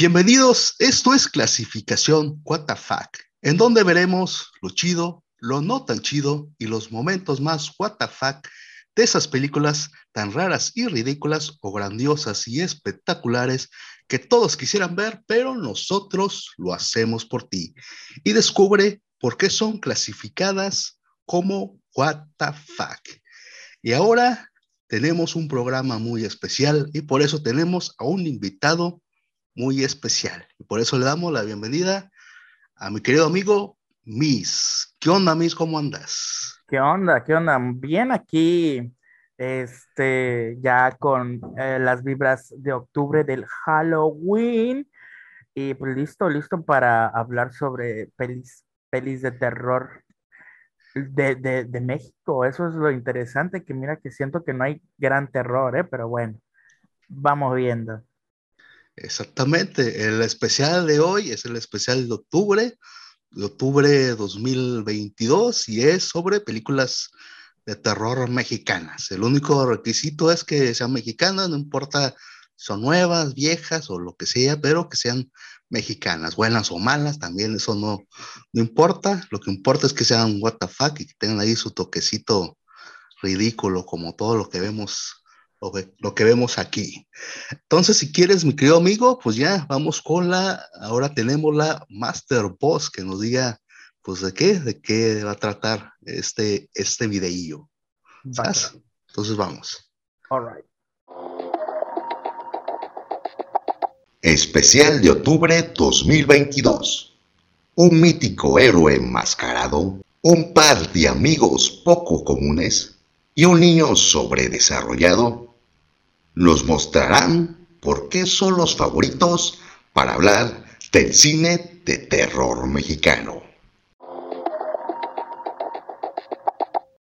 Bienvenidos, esto es Clasificación What the Fuck, en donde veremos lo chido, lo no tan chido y los momentos más What the Fuck de esas películas tan raras y ridículas o grandiosas y espectaculares que todos quisieran ver, pero nosotros lo hacemos por ti. Y descubre por qué son clasificadas como What the Fuck. Y ahora tenemos un programa muy especial y por eso tenemos a un invitado muy especial. Y por eso le damos la bienvenida a mi querido amigo Miss. ¿Qué onda, Miss? ¿Cómo andas? ¿Qué onda? ¿Qué onda? Bien aquí, este, ya con eh, las vibras de octubre del Halloween. Y pues listo, listo para hablar sobre pelis, pelis de terror de, de, de, México. Eso es lo interesante, que mira que siento que no hay gran terror, ¿eh? pero bueno, vamos viendo. Exactamente, el especial de hoy es el especial de octubre, de octubre 2022, y es sobre películas de terror mexicanas. El único requisito es que sean mexicanas, no importa si son nuevas, viejas o lo que sea, pero que sean mexicanas, buenas o malas, también eso no, no importa. Lo que importa es que sean fuck y que tengan ahí su toquecito ridículo, como todo lo que vemos lo que, vemos aquí. Entonces, si quieres, mi querido amigo, pues ya vamos con la, ahora tenemos la Master Boss que nos diga, pues de qué, de qué va a tratar este, este videillo. ¿Sabes? Entonces vamos. All right. Especial de octubre 2022. Un mítico héroe enmascarado, un par de amigos poco comunes y un niño sobredesarrollado nos mostrarán por qué son los favoritos para hablar del cine de terror mexicano.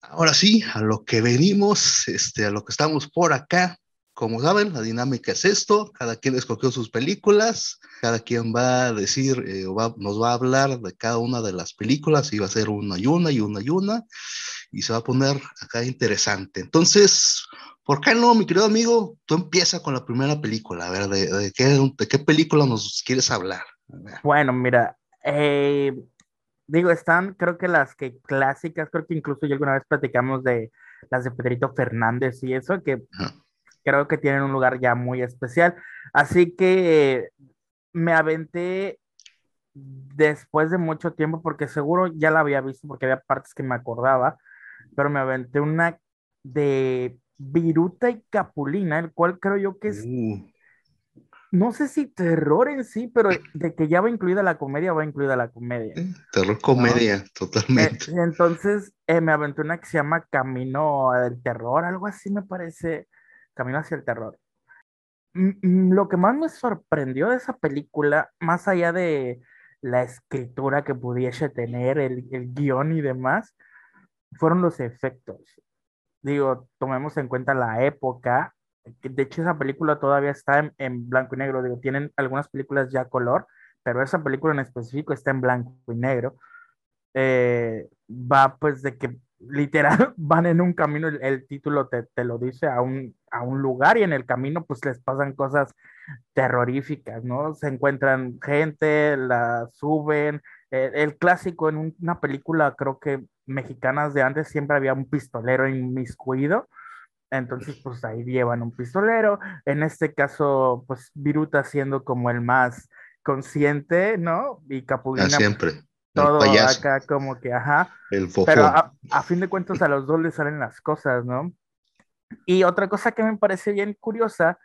Ahora sí, a lo que venimos, este, a lo que estamos por acá. Como saben, la dinámica es esto, cada quien escogió sus películas, cada quien va a decir, eh, nos va a hablar de cada una de las películas, y va a ser una y una y una y una, y se va a poner acá interesante. Entonces, ¿Por qué no, mi querido amigo? Tú empieza con la primera película, a ver, ¿de, qué, película nos quieres hablar? Bueno, mira, eh, digo, están, creo que las que clásicas, creo que incluso yo alguna vez platicamos de las de Pedrito Fernández y eso, que creo que tienen un lugar ya muy especial. Así que me aventé después de mucho tiempo, porque seguro ya la había visto, porque había partes que me acordaba, pero me aventé una de Viruta y Capulina, el cual creo yo que es, uh. no sé si terror en sí, pero de que ya va incluida la comedia, va incluida la comedia. Terror comedia, totalmente. Eh, entonces eh, me aventé una que se llama Camino del Terror, algo así me parece, Camino hacia el Terror. Lo que más me sorprendió de esa película, más allá de la escritura que pudiese tener, el, el guion y demás, fueron los efectos digo, tomemos en cuenta la época. De hecho, esa película todavía está en, blanco y negro. Digo, tienen algunas películas ya color, pero esa película en específico está en blanco y negro. Eh, va pues de que literal van en un camino, el, título te, te, lo dice, a un, a un lugar y en el camino pues les pasan cosas terroríficas, ¿no? Se encuentran gente, la suben. Eh, el clásico en una película, creo que mexicanas de antes siempre había un pistolero inmiscuido. Entonces, pues ahí llevan un pistolero. En este caso, pues Viruta siendo como el más consciente, ¿no? Y Capulina. Ah, siempre. Todo acá como que, ajá. El Pero a, a, fin de cuentas a los dos les salen las cosas, ¿no? Y otra cosa que me parece bien curiosa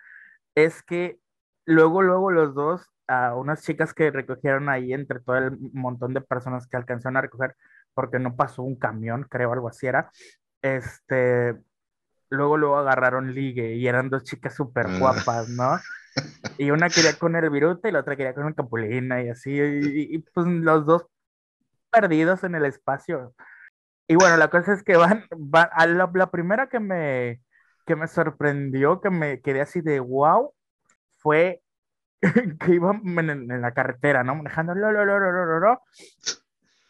es que luego, luego los dos, a unas chicas que recogieron ahí entre todo el montón de personas que alcanzaron a recoger, porque no pasó un camión, creo, algo así era. Este, luego, luego agarraron ligue y eran dos chicas súper ah. guapas, ¿no? Y una quería con el viruta y la otra quería con el capulina y así, y, pues los dos perdidos en el espacio. Y bueno, la cosa es que van, a la, primera que me, que me sorprendió, que me quedé así de wow, fue que iban en, la carretera, ¿no? Manejando, lo, lo, lo,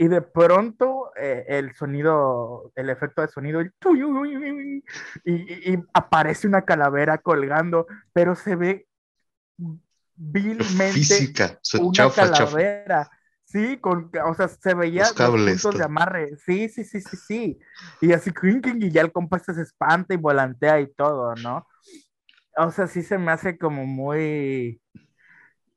y de pronto eh, el sonido, el efecto de sonido, y, aparece una calavera colgando, pero se ve vilmente Física, una chafa, chafa. calavera. Sí, con, o sea, se veía Los los, puntos de amarre. Sí, sí, sí, sí, sí. Y así, y ya el compa se espanta y volantea y todo, ¿no? O sea, sí se me hace como muy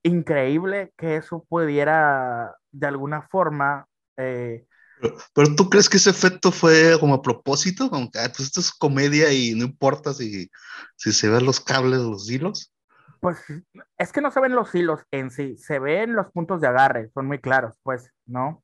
increíble que eso pudiera, de alguna forma, eh, Pero, pero tú crees que ese efecto fue como a propósito? Como que, ah, pues esto es comedia y no importa si, si se ven los cables, los hilos. Pues es que no se ven los hilos en sí, se ven los puntos de agarre, son muy claros, pues, ¿no?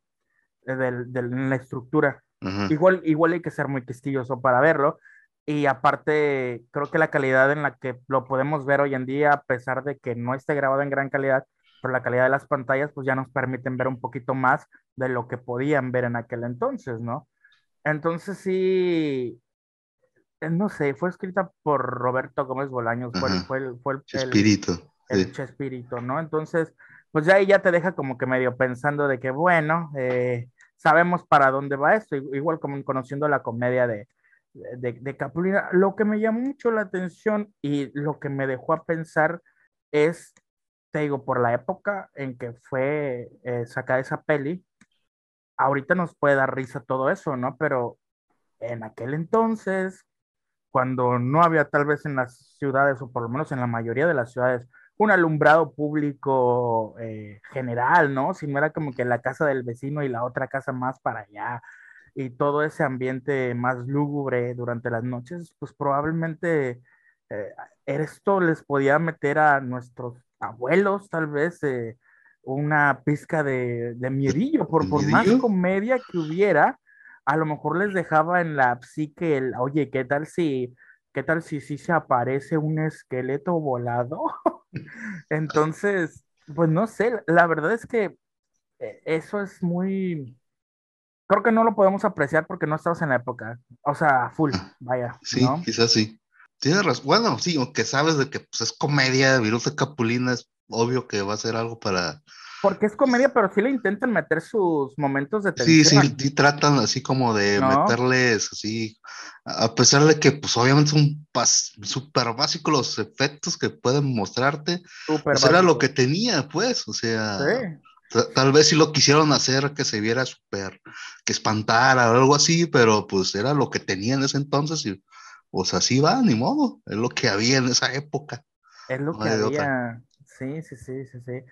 Eh, Del, del- en la estructura. Ajá. Igual, igual hay que ser muy quisquilloso para verlo. Y aparte, creo que la calidad en la que lo podemos ver hoy en día, a pesar de que no esté grabado en gran calidad, pero la calidad de las pantallas, pues ya nos permiten ver un poquito más de lo que podían ver en aquel entonces, ¿no? Entonces sí, eh, no sé, fue escrita por Roberto Gómez Bolaños, fue, el- Ajá. fue el, fue el- el- Chespirito. el sí. Chespirito, ¿no? Entonces, pues ya ahí ya te deja como que medio pensando de que, bueno, eh, sabemos para dónde va esto, igual como conociendo la comedia de, de, de Capulina. Lo que me llamó mucho la atención y lo que me dejó a pensar es, te digo, por la época en que fue eh, sacada esa peli, ahorita nos puede dar risa todo eso, ¿no? Pero en aquel entonces, cuando no había tal vez en las ciudades, o por lo menos en la mayoría de las ciudades, un alumbrado público eh, general, ¿no? Si no era como que la casa del vecino y la otra casa más para allá, y todo ese ambiente más lúgubre durante las noches, pues probablemente eh, esto les podía meter a nuestros abuelos, tal vez, eh, una pizca de, de miedillo, por, por más comedia que hubiera, a lo mejor les dejaba en la psique el, oye, ¿qué tal si, qué tal si sí se aparece un esqueleto volado? Entonces, pues no sé, la verdad es que eh, eso es muy, creo que no lo podemos apreciar porque no estamos en la época, o sea, full, vaya, Sí, ¿no? quizás sí. Tienes razón. Bueno, sí, aunque sabes de que pues, es comedia, Viruta Capulina, es obvio que va a ser algo para. Porque es comedia, pero sí le intentan meter sus momentos de Sí, sí, tensión. sí tratan así como de ¿No? meterles así, a pesar de que pues obviamente son súper básicos los efectos que pueden mostrarte, Súper pues era lo que tenía, pues, o sea, Sí. ta- tal vez sí lo quisieron hacer que se viera súper, que espantara o algo así, pero pues era lo que tenía en ese entonces y pues así va, ni modo, es lo que había en esa época. Es lo No que otra. había. Sí, sí, sí, sí, sí.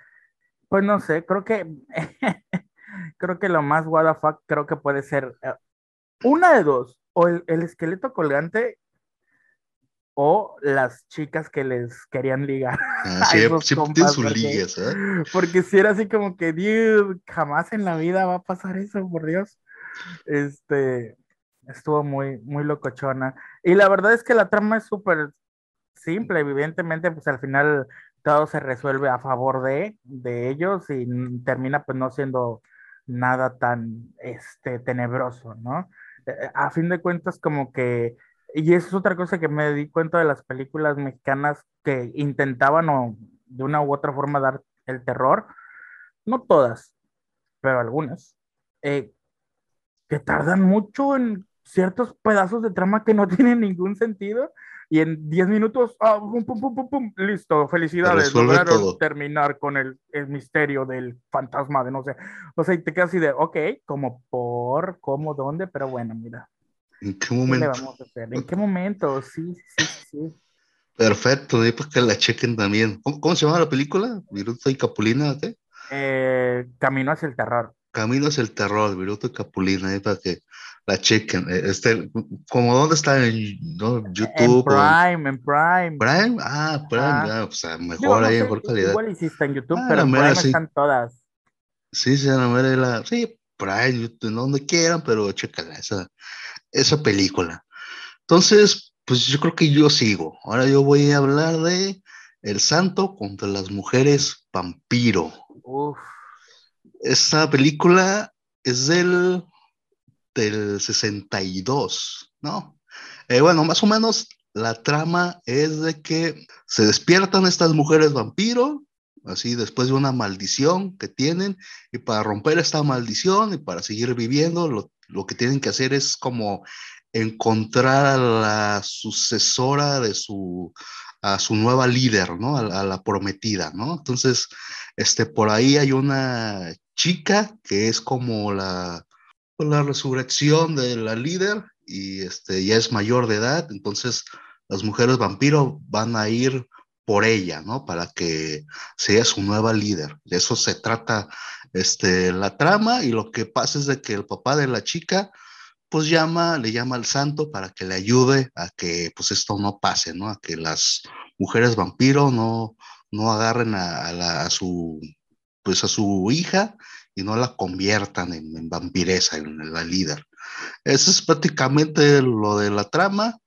Pues no sé, creo que creo que lo más what the fuck creo que puede ser eh, una de dos, o el, el esqueleto colgante o las chicas que les querían ligar. Ah, sí, compas, sus porque- ligues, ¿eh? Porque si era así como que, dude, jamás en la vida va a pasar eso, por Dios. Este, estuvo muy, muy locochona. Y la verdad es que la trama es súper simple, evidentemente, pues al final todo se resuelve a favor de, de ellos y termina pues no siendo nada tan, este, tenebroso, ¿no? Eh, A fin de cuentas, como que, y eso es otra cosa que me di cuenta de las películas mexicanas que intentaban de una u otra forma dar el terror, no todas, pero algunas, eh, que tardan mucho en ciertos pedazos de trama que no tienen ningún sentido y en 10 minutos, ah, pum, pum, pum, pum, pum, listo, felicidades, lograron todo. terminar con el, el misterio del fantasma de no sé, o sea, y te quedas así de, ok, como por, cómo, dónde, pero bueno, mira, ¿En qué ¿qué le momento? vamos a hacer? ¿En qué momento? Sí, sí, sí, sí. Perfecto, y pues que la chequen también. ¿Cómo, cómo se llama la película? Viruta y Capulina, ¿qué? Eh, Camino hacia el terror. Camino hacia el terror, Viruta y Capulina, ahí para que la chequen. Eh, Este, como dónde está en ¿no? YouTube o en Prime, en Prime. Prime? Ah, Prime, ah, o sea, Digo, mejor no ahí, sé, mejor calidad. igual hiciste en YouTube, Ah, pero la en mera, Prime sí. están todas. Sí, se van a ver la, sí, Prime, YouTube, donde quieran, pero chécala, esa, esa película. Entonces, pues yo creo que yo sigo. Ahora yo voy a hablar de El Santo contra las mujeres vampiro. Uf, Esta película es del, del 62, ¿no? Eh, bueno, más o menos la trama es de que se despiertan estas mujeres vampiro, así después de una maldición que tienen, y para romper esta maldición y para seguir viviendo, lo, lo que tienen que hacer es como encontrar a la sucesora de su, a su nueva líder, ¿no? A, la prometida, ¿no? Entonces, este, por ahí hay una chica que es como la, la resurrección de la líder y este, ya es mayor de edad, entonces las mujeres vampiro van a ir por ella, ¿no? Para que sea su nueva líder. De eso se trata este, la trama y lo que pasa es de que el papá de la chica pues llama, le llama al santo para que le ayude a que pues esto no pase, ¿no? A que las mujeres vampiro no, no agarren a, su, pues a su hija y no la conviertan en, vampiresa, en, la líder. Eso es prácticamente lo de la trama.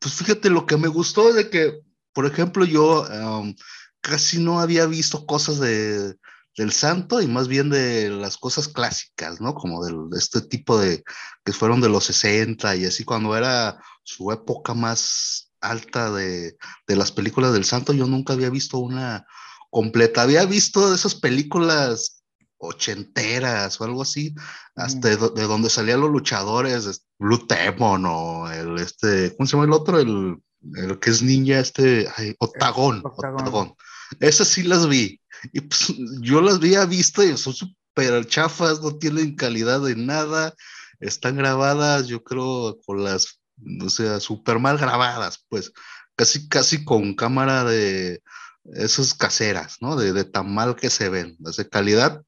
Pues fíjate, lo que me gustó de que, por ejemplo, yo um, casi no había visto cosas de, del santo y más bien de las cosas clásicas, ¿no? Como de este tipo de, que fueron de los 60 y así cuando era su época más alta de, de las películas del santo, yo nunca había visto una completa, había visto esas películas ochenteras o algo así, hasta de, donde salían los luchadores, Blue Demon o el este, ¿cómo se llama el otro? El, el que es ninja, este, ay, Octagón, Octagón. Esas sí las vi, y pues yo las había visto y son súper chafas, no tienen calidad de nada, están grabadas, yo creo, con las, o sea, súper mal grabadas, pues, casi, casi con cámara de esas caseras, ¿no? De, de tan mal que se ven, de calidad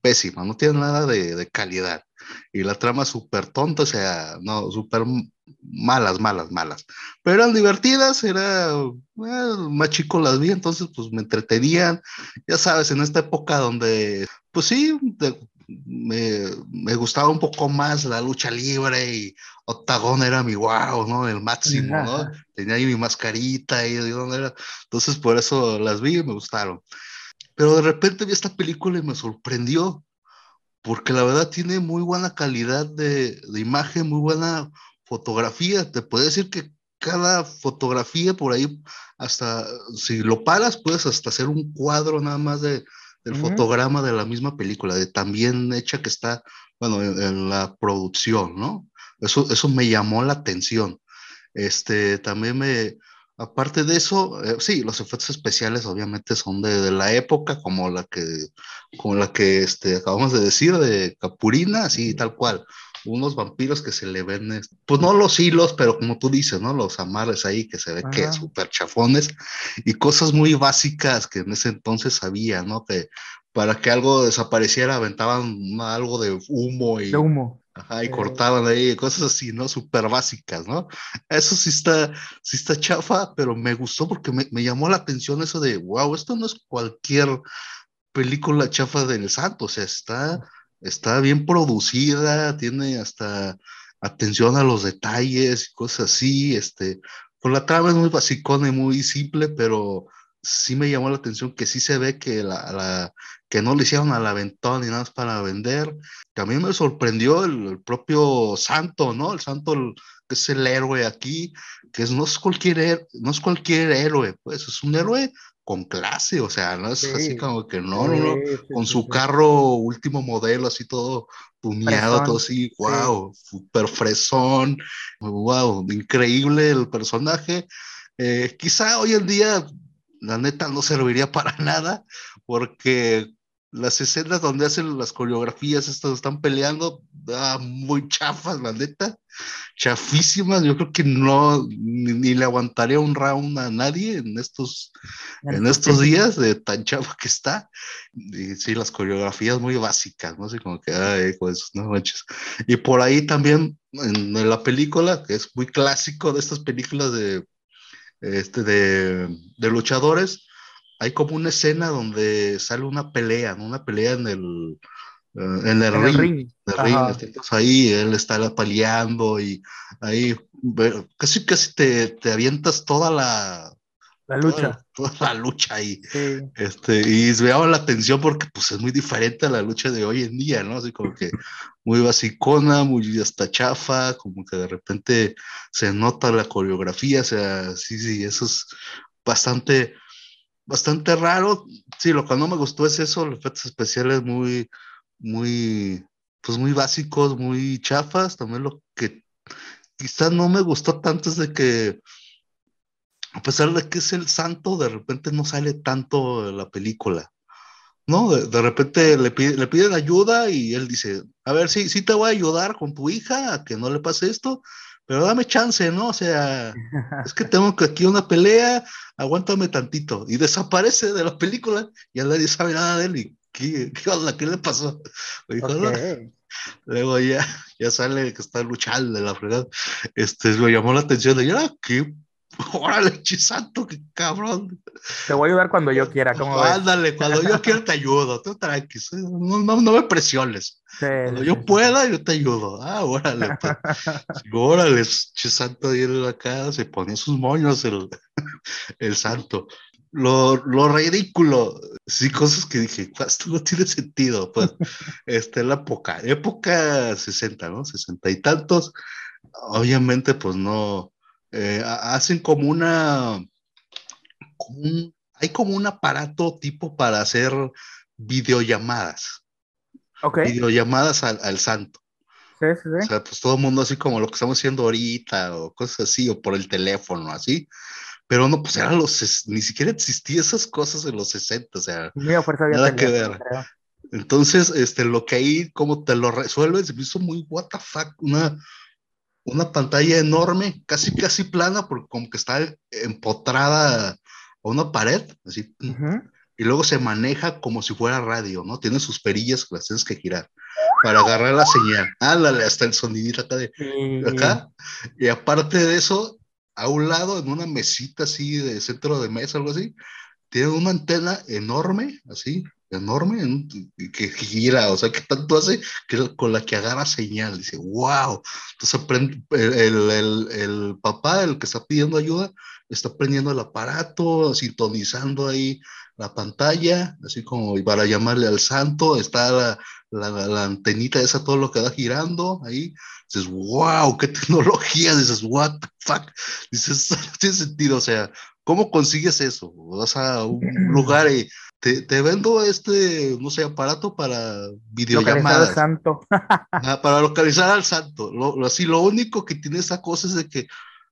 pésima, no tienen nada de, de calidad. Y la trama súper tonta, o sea, no, súper malas, malas, malas. Pero eran divertidas, era más chico las vi, entonces pues me entretenían. Ya sabes, en esta época donde, pues sí, me, me, gustaba un poco más la lucha libre y Octagón era mi wow, ¿no? El máximo, ¿no? Tenía ahí mi mascarita y ¿dónde era? Entonces por eso las vi y me gustaron. Pero de repente vi esta película y me sorprendió, porque la verdad tiene muy buena calidad de, de imagen, muy buena fotografía. Te puedo decir que cada fotografía por ahí, hasta si lo paras, puedes hasta hacer un cuadro nada más de, del fotograma de la misma película, de tan bien hecha que está, bueno, en, la producción, ¿no? Eso, eso me llamó la atención. Este, también me, aparte de eso, eh, sí, los efectos especiales obviamente son de, de, la época, como la que, como la que este, acabamos de decir, de Capurina, así tal cual unos vampiros que se le ven, pues no los hilos, pero como tú dices, ¿no? Los amarres ahí que se ve que súper chafones y cosas muy básicas que en ese entonces había, ¿no? Que para que algo desapareciera aventaban algo de humo y... De humo. Ajá, y cortaban ahí, cosas así, ¿no? Súper básicas, ¿no? Eso sí está, sí está chafa, pero me gustó porque me, me llamó la atención eso de, wow, esto no es cualquier película chafa del santo, o sea, está está bien producida, tiene hasta atención a los detalles y cosas así, este, pues la trama es muy basicona y muy simple, pero sí me llamó la atención que sí se ve que la, que no le hicieron al aventón ni nada más para vender. También me sorprendió el, propio Santo, ¿no? El Santo que es el héroe aquí, que es, no es cualquier no es cualquier héroe, pues es un héroe con clase, o sea, no es así como que no, no, no, con su carro último modelo, así todo tuneado, todo así, wow, super fresón, wow, increíble el personaje. Eh, quizá hoy en día, la neta, no serviría para nada, porque las escenas donde hacen las coreografías, estas están peleando, ah, muy chafas, la neta, chafísimas. Yo creo que no, ni, le aguantaría un round a nadie en estos, en estos días de tan chafa que está. Y sí, las coreografías muy básicas, ¿no? Así como que, ay, pues, no manches. Y por ahí también, en, la película, que es muy clásico de estas películas de, este, de, de luchadores, hay como una escena donde sale una pelea, ¿no? Una pelea en el, eh, en el ring. Entonces ahí él está peleando y ahí casi casi te, te avientas toda la, la lucha. Toda, la lucha ahí. Este, y veaba la atención porque pues es muy diferente a la lucha de hoy en día, ¿no? Así como que muy basicona, muy hasta chafa, como que de repente se nota la coreografía, o sea, sí, sí, eso es bastante, bastante raro. Sí, lo que no me gustó es eso, los efectos especiales muy, muy, pues muy básicos, muy chafas. También lo que quizá no me gustó tanto es de que, a pesar de que es el santo, de repente no sale tanto la película. ¿No? De, repente le, le piden ayuda y él dice, a ver, sí, sí te voy a ayudar con tu hija a que no le pase esto, pero dame chance, ¿no? O sea, es que tengo que aquí una pelea, aguántame tantito. Y desaparece de la película y nadie sabe nada de él. ¿Y qué, qué onda? ¿Qué le pasó? Luego ya, ya sale que está luchando de la fregada. Este, lo llamó la atención de, ah, qué Órale, chisanto, qué cabrón. Te voy a ayudar cuando yo quiera, ¿cómo Ándale, cuando yo quiera te ayudo, tú tranqui, no, no, no me presiones. cuando yo pueda, yo te ayudo. Ah, órale, pues. órale, chisanto la casa, se ponía sus moños el, el santo. Lo, lo, ridículo, sí, cosas que dije, esto no tiene sentido, pues, este, la época, época 60, ¿no? 60 y tantos, obviamente, pues no, eh, hacen como una, hay como un aparato tipo para hacer videollamadas. Ok. Videollamadas al, al santo. Sí, sí, sí. O sea, pues todo el mundo así como lo que estamos haciendo ahorita o cosas así, o por el teléfono, así. Pero no, pues eran los, ni siquiera existían esas cosas en los 60, o sea, nada que ver. Entonces, este, lo que ahí, como te lo resuelves, se me hizo muy what the fuck, una, una pantalla enorme, casi casi plana, porque como que está empotrada a una pared, así. Y luego se maneja como si fuera radio, ¿no? Tiene sus perillas que las tienes que girar para agarrar la señal. Ándale, hasta el sonidito acá de acá. Y aparte de eso, a un lado, en una mesita así de centro de mesa, algo así, tiene una antena enorme, así, enorme que gira, o sea, que tanto hace que con la que agarra señal, dice, wow, entonces aprende, el, el, el, papá, el que está pidiendo ayuda, está prendiendo el aparato, sintonizando ahí la pantalla, así como para llamarle al santo, está la, la, la antenita esa, todo lo que va girando ahí, dices, wow, qué tecnología, dices, what the fuck, dices, no tiene sentido, o sea, ¿cómo consigues eso? Vas a un lugar y te, vendo este, no sé, aparato para videollamadas. Localizar al santo. para localizar al santo. Lo, así, lo único que tiene esa cosa es de que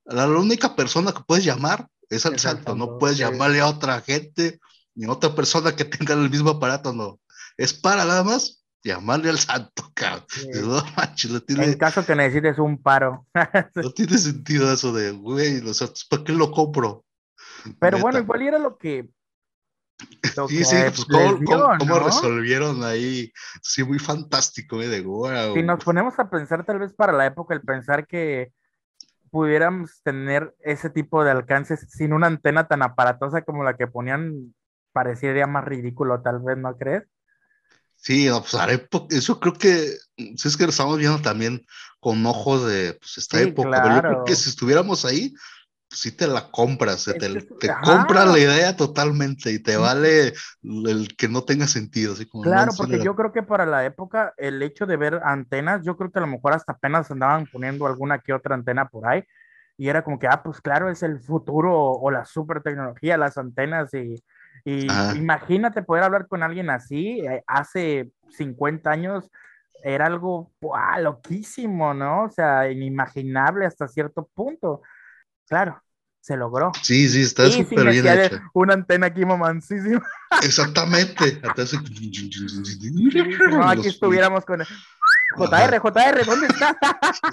la, única persona que puedes llamar es al santo. No puedes llamarle a otra gente ni a otra persona que tenga el mismo aparato, no. Es para nada más llamarle al santo, cabrón. No manches, tiene... En caso que necesites un paro. no tiene sentido eso de, güey, los ¿para qué lo compro? Pero bueno, igual era lo que Sí, sí, pues cómo, resolvieron ahí, sí, muy fantástico, ¿eh? de wow. Si nos ponemos a pensar tal vez para la época, el pensar que pudiéramos tener ese tipo de alcances sin una antena tan aparatosa como la que ponían, parecería más ridículo, tal vez, ¿no crees? Sí, no, pues eso creo que, si es que lo estamos viendo también con ojos de pues, esta época, pero yo creo que si estuviéramos ahí, si te la compras, te, te compra la idea totalmente y te vale el que no tenga sentido. Así como claro, porque yo creo que para la época el hecho de ver antenas, yo creo que a lo mejor hasta apenas andaban poniendo alguna que otra antena por ahí y era como que, ah, pues claro, es el futuro o, la super tecnología, las antenas y, y imagínate poder hablar con alguien así eh, hace 50 años. Era algo loquísimo, ¿no? O sea, inimaginable hasta cierto punto Claro, se logró. Sí, sí, está súper bien hecho. Una antena aquí mamancísima. Exactamente. no, aquí estuviéramos con... JR, JR, ¿dónde está?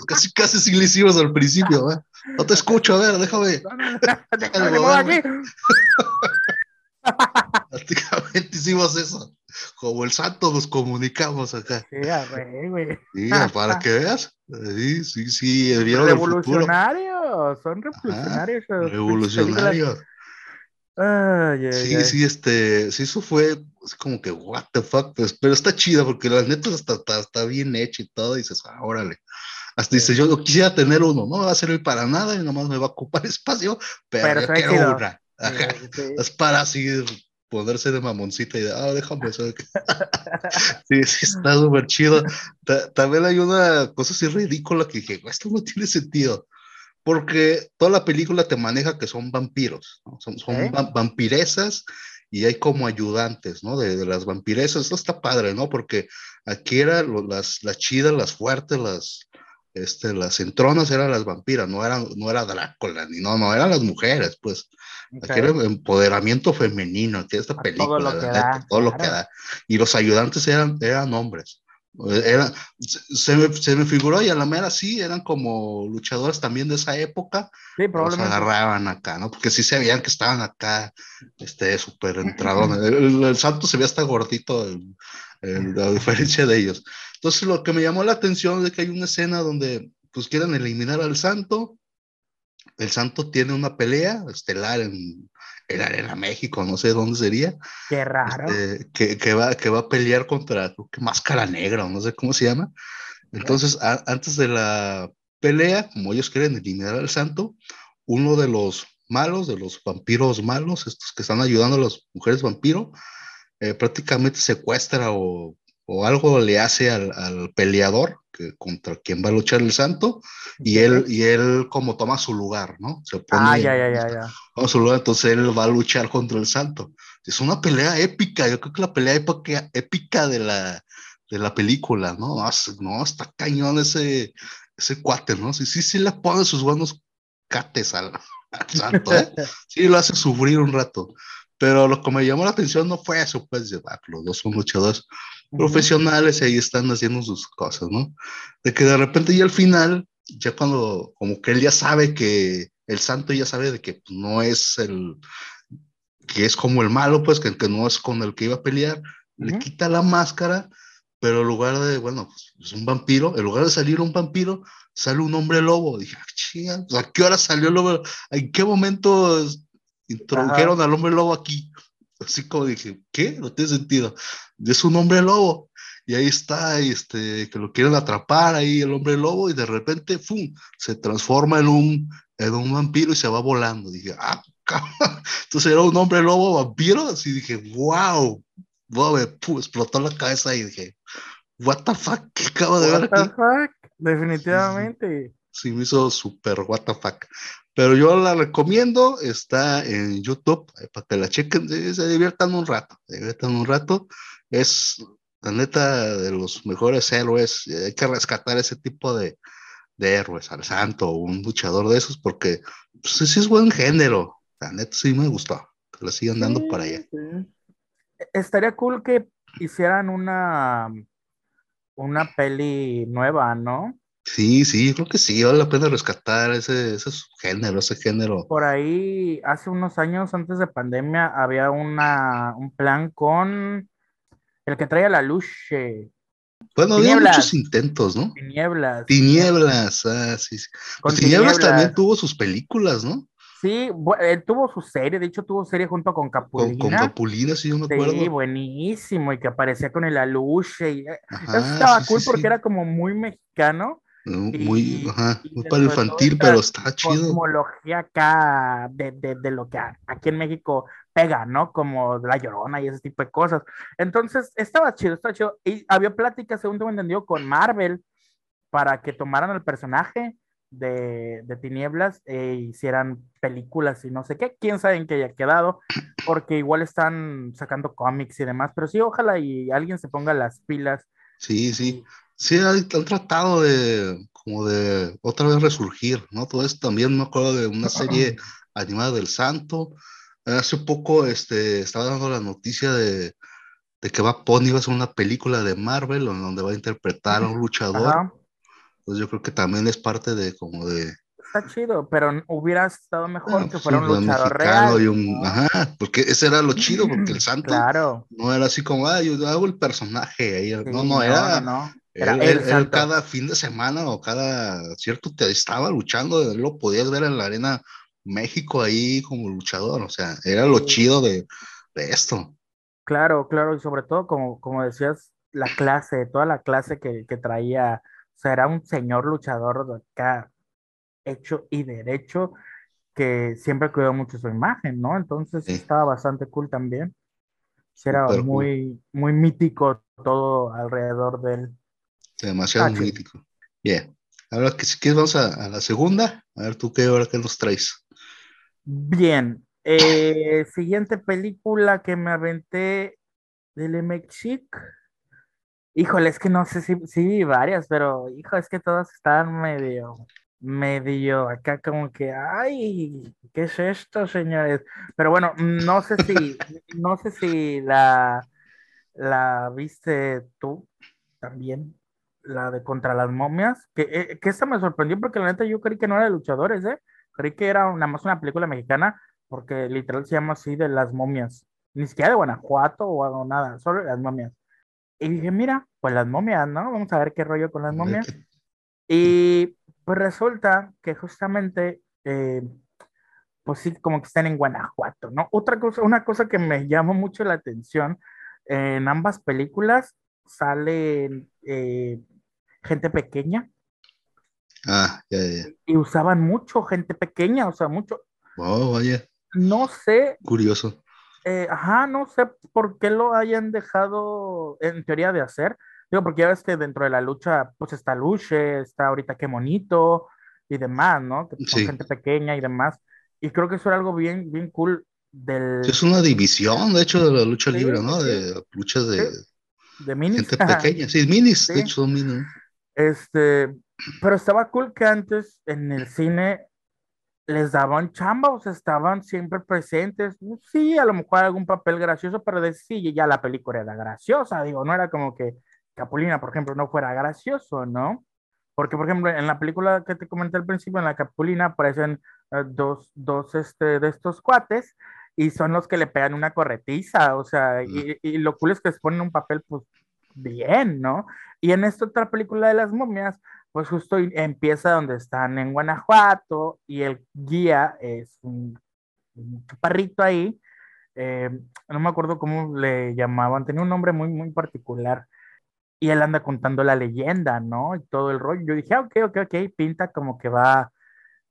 casi, casi sí lo hicimos al principio, ¿eh? No te escucho, a ver, déjame. déjame, aquí. Prácticamente hicimos eso. Como el santo nos comunicamos acá. Sí, güey. Sí, para que veas. Sí, sí, sí. Revolucionarios, son revolucionarios. revolucionarios. sí, sí, este, sí, eso fue como que, what the fuck, pues, pero está chida porque la neta está, está, bien hecha y todo, y dices, ah, órale. Hasta dices, yo quisiera tener uno, no me va a servir para nada y nomás me va a ocupar espacio, pero, yo quiero una. Es para así ponerse de mamoncita y de, ah, déjame eso. sí, sí, está súper chido. también hay una cosa así ridícula que dije, esto no tiene sentido. Porque toda la película te maneja que son vampiros, son, son vampiresas y hay como ayudantes, ¿no? De, de, las vampiresas. Esto está padre, ¿no? Porque aquí eran las, las chidas, las fuertes, las, este, las entronas eran las vampiras, no, eran, no era Drácula, ni no, no, eran las mujeres, pues. Aquí era empoderamiento femenino, aquí esta película, todo lo, que, da, todo lo que da. Y los ayudantes eran, eran hombres. Era, se, me, se, me, figuró y a la mera sí, eran como luchadores también de esa época. Sí, probablemente. Los agarraban acá, ¿no? Porque sí se veían que estaban acá, este, súper entradones. El, el, santo se veía hasta gordito, el, a diferencia de ellos. Entonces, lo que me llamó la atención es que hay una escena donde, pues, quieren eliminar al santo. El santo tiene una pelea estelar en, en Arena México, no sé dónde sería. Qué raro. Este, que, que, va, que va a pelear contra, que Máscara Negra, no sé cómo se llama. Entonces, a, antes de la pelea, como ellos quieren eliminar al santo, uno de los malos, de los vampiros malos, estos que están ayudando a las mujeres vampiro, eh, prácticamente secuestra o, o, algo le hace al, al peleador que, contra quien va a luchar el santo y él, y él como toma su lugar, ¿no? Se pone ah, ya, ya, ya, ya. Toma su lugar, entonces él va a luchar contra el santo. Es una pelea épica, yo creo que la pelea épica, épica de, la, de la película, ¿no? No, está cañón ese, ese cuate, ¿no? Sí, sí, sí le pone sus buenos cates al, al santo, ¿eh? Sí, lo hace sufrir un rato. Pero lo que me llamó la atención no fue eso, pues, de, ah, los dos son luchadores profesionales y ahí están haciendo sus cosas, ¿no? De que de repente ya al final, ya cuando, como que él ya sabe que el santo ya sabe de que pues, no es el, que es como el malo, pues, que, que no es con el que iba a pelear, le quita la máscara, pero en lugar de, bueno, pues es un vampiro, en lugar de salir un vampiro, sale un hombre lobo. Dije, ah, ¿a qué hora salió el lobo? ¿En qué momento introdujeron al hombre lobo aquí. Así como dije, ¿qué? No tiene sentido. Es un hombre lobo. Y ahí está, este, que lo quieren atrapar ahí el hombre lobo y de repente, ¡fum! Se transforma en un, en un vampiro y se va volando. Dije, ah, entonces era un hombre lobo vampiro. Así dije, wow. wow explotó la cabeza y dije, what the fuck, ¿qué acabo de ver aquí? Fuck? Definitivamente. Sí, me hizo súper what the fuck. Pero yo la recomiendo, está en YouTube, eh, para que la chequen, se diviertan un rato, se diviertan un rato. Es la neta de los mejores héroes, hay que rescatar ese tipo de, de héroes, al santo, un luchador de esos, porque pues, sí es buen género, la neta sí me gustó, que lo sigan dando para allá. Estaría cool que hicieran una, una peli nueva, ¿no? Sí, sí, creo que sí, vale la pena rescatar ese, ese género, ese género. Por ahí, hace unos años antes de pandemia, había una, un plan con el que traía la luz. bueno, había muchos intentos, ¿no? Tinieblas. Tinieblas, ah, sí. sí. Pues tinieblas, también tuvo sus películas, ¿no? Sí, él tuvo su serie, de hecho tuvo serie junto con Capulina. Con, Capulina, sí, yo me acuerdo. Sí, buenísimo, y que aparecía con el aluche. Y, eh, eso estaba cool porque era como muy mexicano muy, ajá, muy para infantil, pero está chido. Cosmología acá de, de, de, lo que aquí en México pega, ¿no? Como La Llorona y ese tipo de cosas. Entonces, estaba chido, estaba chido. Y había pláticas, según tengo entendido, con Marvel para que tomaran el personaje de, de Tinieblas e hicieran películas y no sé qué. Quién sabe en qué haya quedado, porque igual están sacando cómics y demás. Pero sí, ojalá y alguien se ponga las pilas. Sí, sí. Sí, han, tratado de como de otra vez resurgir, ¿no? Todo esto también me acuerdo de una serie animada del Santo. Hace poco este, estaba dando la noticia de, de que va Pony va a hacer una película de Marvel en donde va a interpretar a un luchador. Entonces yo creo que también es parte de como de, está chido, pero hubiera estado mejor que fuera un luchador real. Y un, ajá, porque ese era lo chido, porque el santo no era así como, ah, yo hago el personaje ahí. no, no, era, no, él, cada fin de semana o cada cierto te estaba luchando, lo podías ver en la arena México ahí como luchador, o sea, era lo chido de, de esto. Claro, claro, y sobre todo, como, como decías, la clase, toda la clase que, que traía, o sea, era un señor luchador de acá, hecho y derecho, que siempre cuidó mucho su imagen, ¿no? Entonces estaba bastante cool también. Era muy, muy mítico todo alrededor de él. Demasiado mítico. Bien. Ahora que si quieres vamos a, la segunda. A ver tú qué ahora que nos traes. Bien. Eh, siguiente película que me aventé del MX Híjole, es que no sé si, sí, varias, pero hijo, es que todas están medio, medio acá como que, ay, ¿qué es esto, señores? Pero bueno, no sé si, no sé si la, la viste tú también, la de Contra las Momias, que, eh, que esta me sorprendió porque la neta yo creí que no era de luchadores, ¿eh? Creí que era nada más una película mexicana, porque literal se llama así de las momias, ni siquiera de Guanajuato o algo, nada, solo las momias. Y dije, mira, pues las momias, ¿no? Vamos a ver qué rollo con las momias. Y pues resulta que justamente, eh, pues sí, como que están en Guanajuato, ¿no? Otra cosa, una cosa que me llamó mucho la atención, en ambas películas sale eh, gente pequeña. Ah, ya, ya. Y usaban mucho gente pequeña, o sea, mucho. Oh, vaya. No sé. Curioso. Eh, ajá, no sé por qué lo hayan dejado en teoría de hacer. Digo, porque ya ves que dentro de la lucha, pues está Luche, está ahorita Qué Monito y demás, ¿no? Que son gente pequeña y demás. Y creo que eso era algo bien, bien cool del... Es una división, de hecho, de la lucha libre, ¿no? De luchas de... De minis. Gente pequeña, sí, minis, de hecho son minis. Este, pero estaba cool que antes en el cine les daban chamba, o sea, estaban siempre presentes. Sí, a lo mejor algún papel gracioso, pero de sí, ya la película era graciosa, digo, no era como que Capulina, por ejemplo, no fuera gracioso, ¿no? Porque, por ejemplo, en la película que te comenté al principio, en la Capulina aparecen eh, dos, dos este, de estos cuates y son los que le pegan una corretiza, o sea, y, y, lo cool es que se ponen un papel, pues, bien, ¿no? Y en esta otra película de las momias, pues justo empieza donde están en Guanajuato y el guía es un, un chaparrito ahí, eh, no me acuerdo cómo le llamaban, tenía un nombre muy, muy particular. Y él anda contando la leyenda, ¿no? Y todo el rollo. Yo dije, ah, ok, ok, ok, pinta como que va,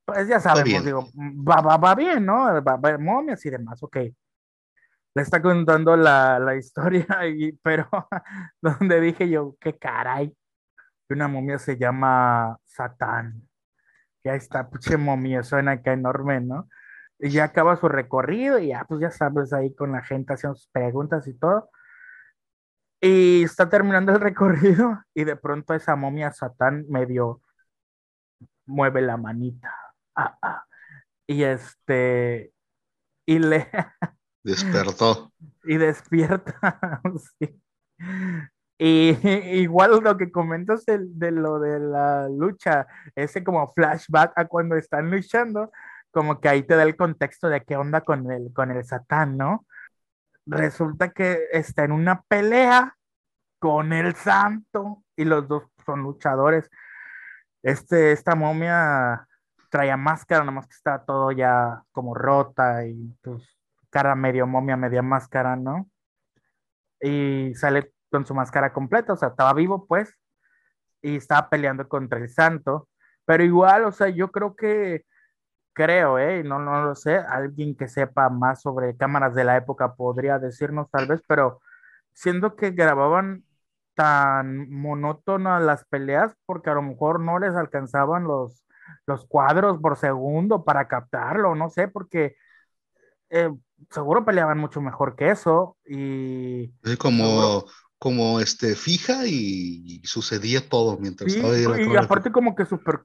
pues ya sabemos, digo, va, va, va bien, ¿no? Va, a haber momias y demás, ok. Le está contando la, la historia, y, pero donde dije yo, qué caray, una momia se llama Satán. Ya está, puche momia, suena acá enorme, ¿no? Y ya acaba su recorrido y ya, pues ya sabes, ahí con la gente haciendo sus preguntas y todo. Y está terminando el recorrido y de pronto esa momia Satán medio mueve la manita. Ah, ah. Y este, y le... Despertó. y despierta. Y igual lo que comentas de, de, lo de la lucha, ese como flashback a cuando están luchando, como que ahí te da el contexto de qué onda con el, con el Satán, ¿no? Resulta que está en una pelea con el santo y los dos son luchadores. Este, esta momia traía máscara, nomás que está todo ya como rota y pues cara medio momia, media máscara, ¿no? Y sale con su máscara completa, o sea, estaba vivo pues, y estaba peleando contra el santo, pero igual, o sea, yo creo que, creo, ¿eh? No, no lo sé, alguien que sepa más sobre cámaras de la época podría decirnos tal vez, pero siendo que grababan tan monótonas las peleas porque a lo mejor no les alcanzaban los, los cuadros por segundo para captarlo, no sé, porque eh, seguro peleaban mucho mejor que eso y... Es como, como este, fija y, sucedía todo mientras sí, estaba ahí Y aparte como que súper...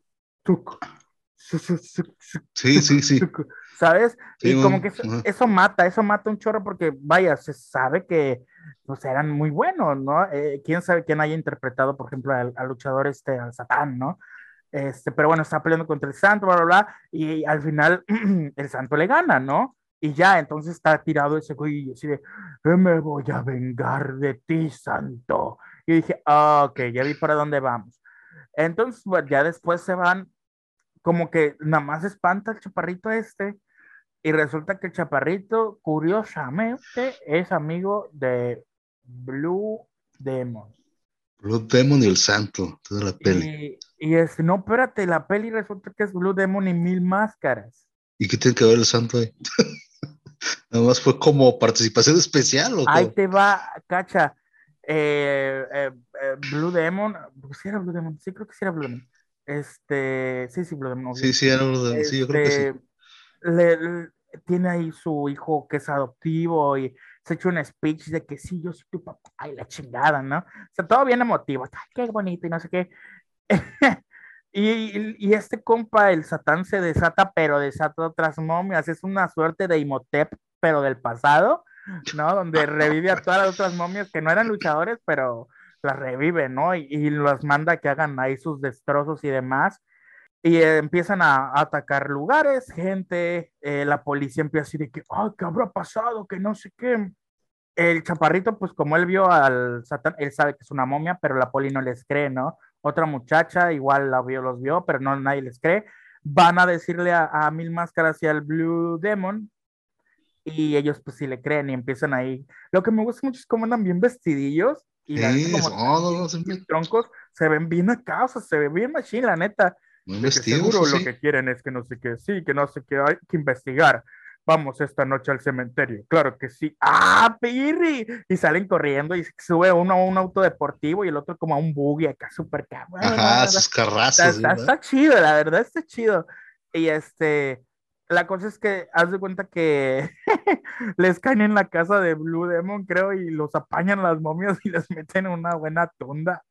Sí, sí, sí. ¿Sabes? Sí, y como que eso, eso, mata, eso mata un chorro porque, vaya, se sabe que pues, eran muy buenos, ¿no? Eh, ¿Quién sabe quién haya interpretado, por ejemplo, al, al, luchador este, al Satán, ¿no? Este, pero bueno, está peleando contra el santo, bla, bla, bla, y al final el santo le gana, ¿no? Y ya, entonces está tirado ese güey y así de, me voy a vengar de ti, santo. Y dije, ah, ok, ya vi para dónde vamos. Entonces, bueno, ya después se van, como que nada más espanta el chaparrito este, y resulta que el chaparrito, curiosamente, es amigo de Blue Demon. Blue Demon y el santo, toda la peli. Y, y es, no, espérate, la peli resulta que es Blue Demon y mil máscaras. ¿Y qué tiene que ver el santo ahí? Nada más fue como participación especial. ¿o Ahí te va, cacha. Eh, eh, eh, Blue Demon, ¿sí era Blue Demon? Sí, creo que sí era Blue Demon. Este, sí, sí, Blue Demon. Sí, sí, era Blue Demon, sí, yo creo que sí. Este, le, le, tiene ahí su hijo que es adoptivo y, se echa un speech de que sí, yo soy tu papá y la chingada, ¿no? O sea, todo bien emotivo, Ay, qué bonito y no sé qué. y, y, este compa, el Satán, se desata, pero desata otras momias. Es una suerte de Imhotep, pero del pasado, ¿no? Donde revive a todas las otras momias que no eran luchadores, pero las revive, ¿no? Y, y los manda a que hagan ahí sus destrozos y demás y empiezan a, atacar lugares, gente, eh, la policía empieza a decir de que, ay, ¿qué habrá pasado? Que no sé qué. El chaparrito, pues como él vio al Satán, él sabe que es una momia, pero la poli no les cree, ¿no? Otra muchacha igual la vio, los vio, pero no nadie les cree. Van a decirle a, Mil Máscaras y al Blue Demon, y ellos pues sí le creen y empiezan ahí. Lo que me gusta mucho es cómo andan bien vestidillos y sí, como troncos se ven bien acá, o sea, se ve bien machine, la neta. Muy seguro lo que quieren es que no sé qué, sí, que no sé qué, hay que investigar. Vamos esta noche al cementerio. Claro que sí. ¡Ah, Pirri! Y salen corriendo y sube uno a un auto deportivo y el otro como a un buggy acá súper cabrón. Ajá, sus carrazos. Está, chido, la verdad está chido. Y este, la cosa es que haz de cuenta que les caen en la casa de Blue Demon, creo, y los apañan las momias y les meten una buena tunda.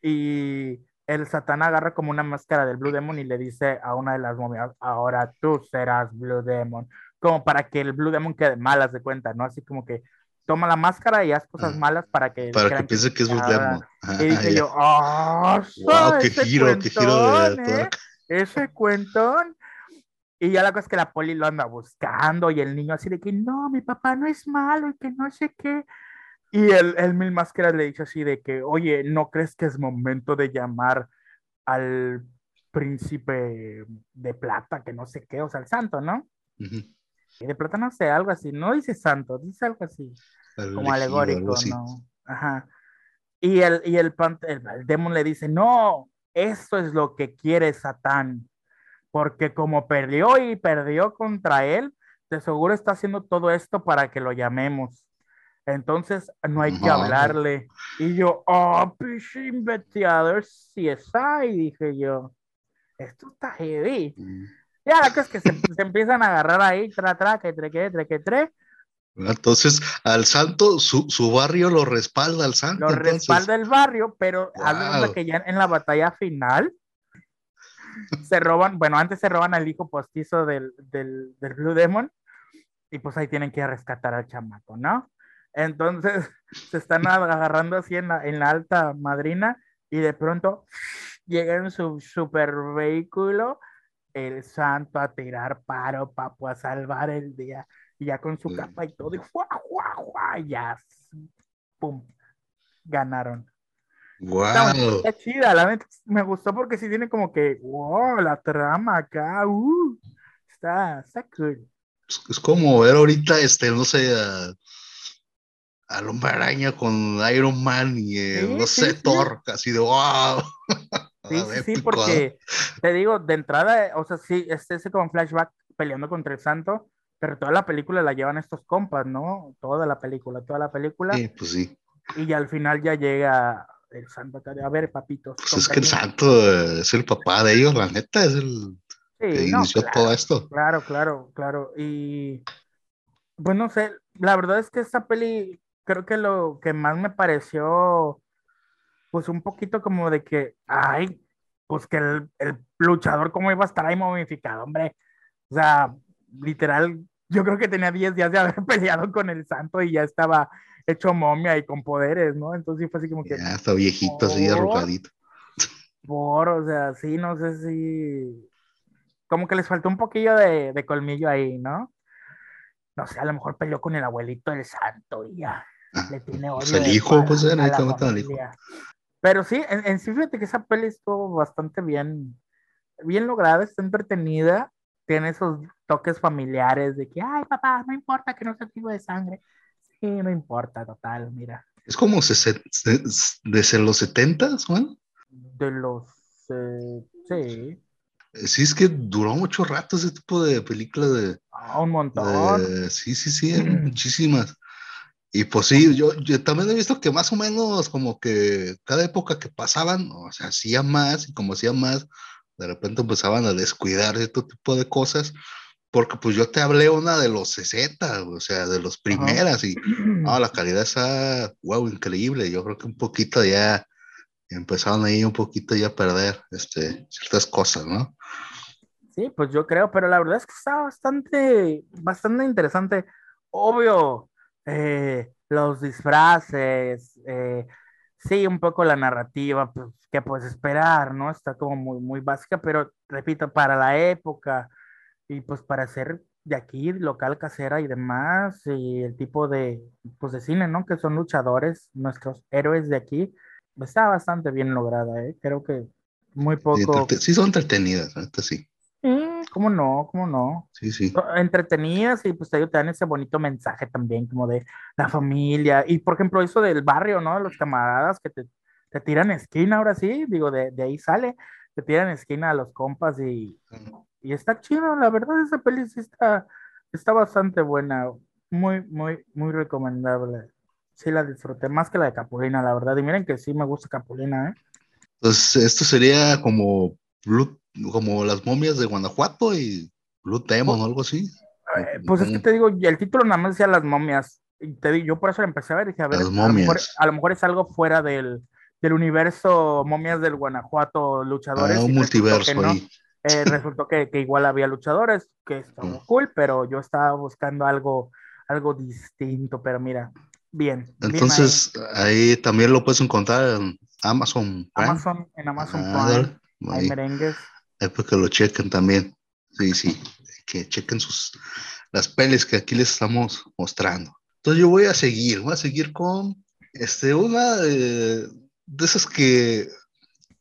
Y el Satán agarra como una máscara del Blue Demon y le dice a una de las momias, ahora tú serás Blue Demon, como para que el Blue Demon quede malas de cuenta, ¿no? Así como que toma la máscara y haz cosas malas para que... Para que piense que es Blue Demon. y dije yo, ¡oh! ¡Wow! ¡Qué giro, qué giro de ¿eh? Ese cuentón. Y ya la cosa es que la poli lo anda buscando y el niño así de que, no, mi papá no es malo y que no sé qué. Y el, el Mil Máscaras le dice así de que, oye, ¿no crees que es momento de llamar al príncipe de plata, que no sé qué, o sea, el santo, ¿no? Y de plata no sé, algo así, no dice santo, dice algo así, como alegórico, ¿no? Ajá. Y el, y el, el, el demon le dice, no, eso es lo que quiere Satán, porque como perdió y perdió contra él, de seguro está haciendo todo esto para que lo llamemos. Entonces no hay que hablarle. Y yo, oh, pinche investigador CSI, dije yo. Esto está heavy. Mm. Ya la cosa es que se, empiezan a agarrar ahí, tra, tra, que tre, que tre, que tre. Entonces, al santo, su, su, barrio lo respalda al santo. Lo respalda el barrio, pero wow. que ya en la batalla final se roban, bueno, antes se roban al hijo postizo del, del, del Blue Demon y pues ahí tienen que rescatar al chamaco, ¿no? Entonces se están agarrando así en la, en la alta madrina y de pronto llega en su super vehículo el santo a tirar paro para pues, salvar el día. Y ya con su capa y todo, y ¡fua, ya, pum, ganaron. Wow. Está, chida, la neta me gustó porque sí tiene como que, wow, la trama acá, uh, está, está cool. Es, como ver ahorita, este, no sé, al hombre araña con Iron Man y no sé, Thor, casi de wow. Sí, sí, porque te digo, de entrada, o sea, sí, es ese como flashback peleando contra el santo, pero toda la película la llevan estos compas, ¿no? Toda la película, toda la película. Sí, pues sí. Y al final ya llega el santo acá a ver, papitos. Pues es que el santo es el papá de ellos, la neta, es el que inició todo esto. Claro, claro, claro. Y pues no sé, la verdad es que esta peli creo que lo que más me pareció, pues un poquito como de que, ay, pues que el, el luchador cómo iba a estar ahí momificado, hombre. O sea, literal, yo creo que tenía 10 días de haber peleado con el santo y ya estaba hecho momia y con poderes, ¿no? Entonces fue así como que... Ya está viejito, así arrugadito. Por, o sea, sí, no sé si... Como que les faltó un poquillo de, de colmillo ahí, ¿no? No sé, a lo mejor peleó con el abuelito del santo y ya. Le tiene pues el hijo, pues era, el hijo. Pero sí, en, sí, fíjate que esa peli estuvo bastante bien, bien lograda, está entretenida, tiene esos toques familiares de que, ay, papá, no importa que no sea tipo de sangre. Sí, no importa, total, mira. Es como desde los 70, Juan. De los, eh, sí. Sí, es que duró mucho rato ese tipo de películas de... Ah, un montón. sí, sí, sí, muchísimas. Y pues sí, yo, yo, también he visto que más o menos como que cada época que pasaban, o sea, hacía más y como hacía más, de repente empezaban a descuidar este tipo de cosas. porque pues yo te hablé una de los 60, o sea, de los primeras, y no, la calidad está, wow, increíble. Yo creo que un poquito ya empezaron ahí un poquito ya a perder este, ciertas cosas, ¿no? Sí, pues yo creo, pero la verdad es que está bastante, bastante interesante. Obvio, eh, los disfraces, eh, sí, un poco la narrativa, pues, que puedes esperar, ¿no? Está como muy, muy básica, pero repito, para la época y pues para ser de aquí, local, casera y demás, y el tipo de, pues, de cine, ¿no? Que son luchadores, nuestros héroes de aquí, está bastante bien lograda, ¿eh? Creo que muy poco. Sí, son entretenidas, sí. ¿Cómo no? ¿Cómo no? Sí, sí. Entretenidas y pues te dan ese bonito mensaje también, como de la familia. Y por ejemplo, eso del barrio, ¿no? De los camaradas que te, te tiran esquina, ahora sí, digo, de, de, ahí sale, te tiran esquina a los compas y, y está chido, la verdad, esa peli sí está, está bastante buena, muy, muy, muy recomendable. Sí, la disfruté más que la de Capulina, la verdad. Y miren que sí me gusta Capulina, ¿eh? Pues esto sería como como las momias de Guanajuato y Blue Demon o algo así. Eh, pues es que te digo, el título nada más decía las momias. Y te digo, yo por eso empecé a ver y dije, a ver, a lo, mejor, a lo, mejor, es algo fuera del, del universo momias del Guanajuato, luchadores. Ah, un multiverso ahí. Eh, resultó que, que, igual había luchadores, que estaba mm. cool, pero yo estaba buscando algo, algo distinto, pero mira, bien. Entonces, ahí. también lo puedes encontrar en Amazon. Amazon, en Amazon ah, Hay merengues. Es porque lo chequen también. Sí, sí, que chequen sus, las peles que aquí les estamos mostrando. Entonces yo voy a seguir, voy a seguir con este, una de, esas que,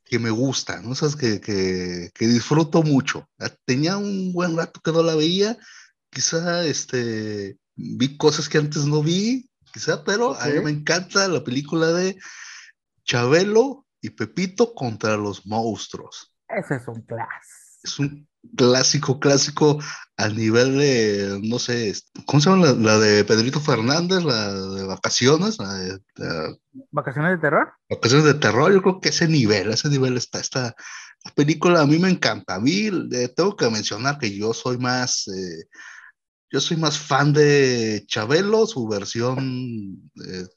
que me gustan, esas que, que, que, disfruto mucho. Tenía un buen rato que no la veía, quizá este, vi cosas que antes no vi, quizá, pero a mí me encanta la película de Chabelo y Pepito contra los monstruos. Ese es un clásico. Es un clásico, clásico al nivel de, no sé, ¿cómo se llama la, de Pedrito Fernández, la de vacaciones? ¿Vacaciones de terror? Vacaciones de terror, yo creo que ese nivel, ese nivel está, esta película a mí me encanta. A mí eh, tengo que mencionar que yo soy más, eh, yo soy más fan de Chabelo, su versión, eh,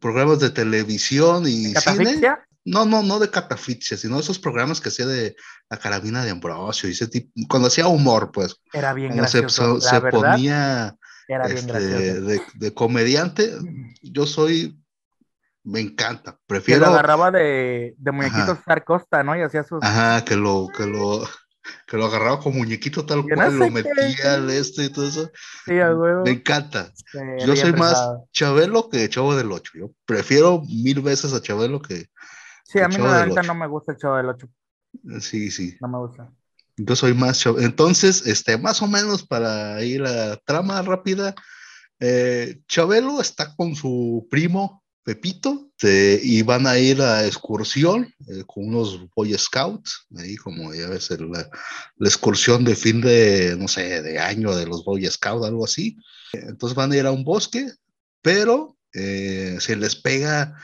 programas de televisión y cine. No, no, no de catafixia, sino esos programas que hacía de la carabina de Ambrosio y ese tipo, cuando hacía humor, pues. Era bien gracioso. Se, ponía este, de, comediante. Yo soy, me encanta, prefiero. Que lo agarraba de, de muñequitos Star Costa, ¿no? Y hacía sus. Ajá, que lo, que lo, que lo agarraba como muñequito tal cual, lo metía al este y todo eso. Sí, huevo. Me encanta. yo soy más Chabelo que Chavo del Ocho. Yo prefiero mil veces a Chabelo que Sí, a mí no me gusta el Chavo del 8. Sí, sí. No me gusta. Yo soy más chavo. Entonces, este, más o menos para ir a la trama rápida, eh, Chabelo está con su primo Pepito este, y van a ir a excursión eh, con unos Boy Scouts, ahí como ya ves, la, la, excursión de fin de, no sé, de año de los Boy Scouts, algo así. Entonces van a ir a un bosque, pero eh, se les pega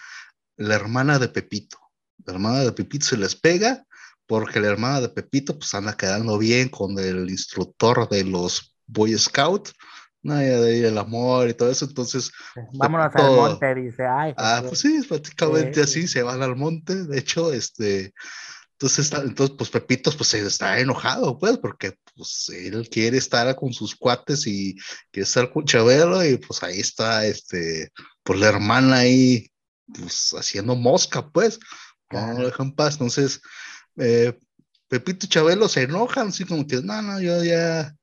la hermana de Pepito la hermana de Pepito se les pega porque la hermana de Pepito pues anda quedando bien con el instructor de los Boy Scouts, ¿no? de el amor y todo eso, entonces... Vámonos al monte, dice, ay. Ah, pues sí, prácticamente así, se van al monte, de hecho, este... Entonces, entonces, pues Pepito pues está enojado, pues, porque pues él quiere estar con sus cuates y quiere estar con Chabelo y pues ahí está, este, pues la hermana ahí, pues haciendo mosca, pues no lo dejan paz. Entonces, eh, Pepito y Chabelo se enojan, así como que, no, no, yo ya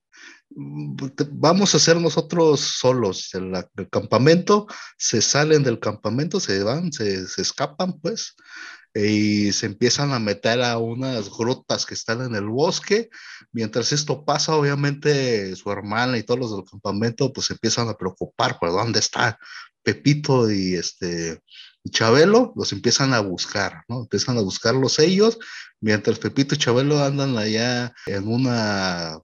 mm, vamos a ser nosotros solos el, el campamento, se salen del campamento, se van, se, se escapan, pues, y se empiezan a meter a unas grutas que están en el bosque. Mientras esto pasa, obviamente su hermana y todos los del campamento pues empiezan a preocupar por dónde está Pepito y este y Chabelo los empiezan a buscar, ¿no? Empiezan a buscarlos ellos, mientras Pepito y Chabelo andan allá en una...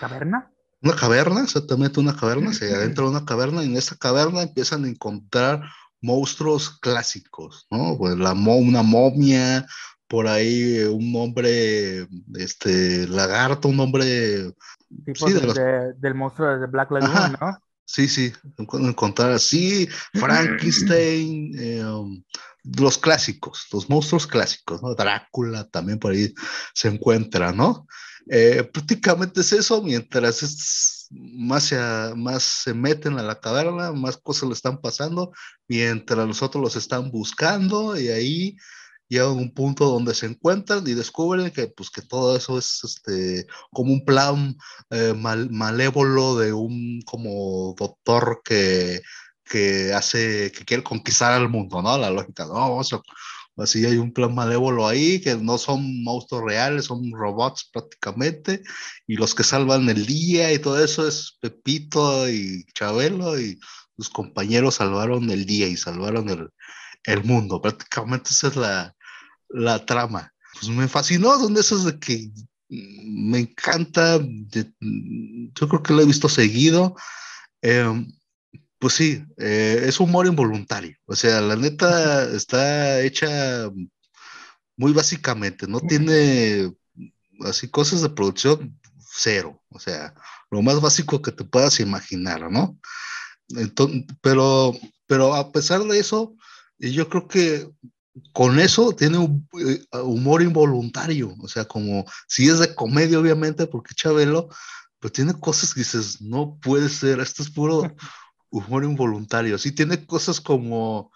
¿Caverna? Una caverna, exactamente una caverna, se adentro de una caverna y en esta caverna empiezan a encontrar monstruos clásicos, ¿no? Pues la una momia, por ahí un hombre, este, lagarto, un hombre... Tipo del monstruo de Black Lagoon, ¿no? Sí, sí, encontrar así, Frankenstein, eh, um, los clásicos, los monstruos clásicos, ¿no? Drácula también por ahí se encuentra, ¿no? Eh, prácticamente es eso, mientras más, se, más se meten a la caverna, más cosas le están pasando, mientras los otros los están buscando y ahí llegan a un punto donde se encuentran y descubren que, pues, que todo eso es este, como un plan eh, malévolo de un como doctor que, que hace, que quiere conquistar al mundo, ¿no? La lógica, no, así hay un plan malévolo ahí, que no son monstruos reales, son robots prácticamente, y los que salvan el día y todo eso es Pepito y Chabelo y sus compañeros salvaron el día y salvaron el, el mundo. Prácticamente esa es la, la trama. Pues me fascinó, son de esos de que me encanta, yo creo que lo he visto seguido. Em, pues sí, eh, es humor involuntario. O sea, la neta está hecha muy básicamente, no tiene así cosas de producción cero. O sea, lo más básico que te puedas imaginar, ¿no? Entonces, pero, pero a pesar de eso, yo creo que con eso tiene un eh, humor involuntario, o sea, como si es de comedia, obviamente, porque Chabelo, pero tiene cosas que dices, no puede ser, esto es puro humor involuntario. Sí, tiene cosas como,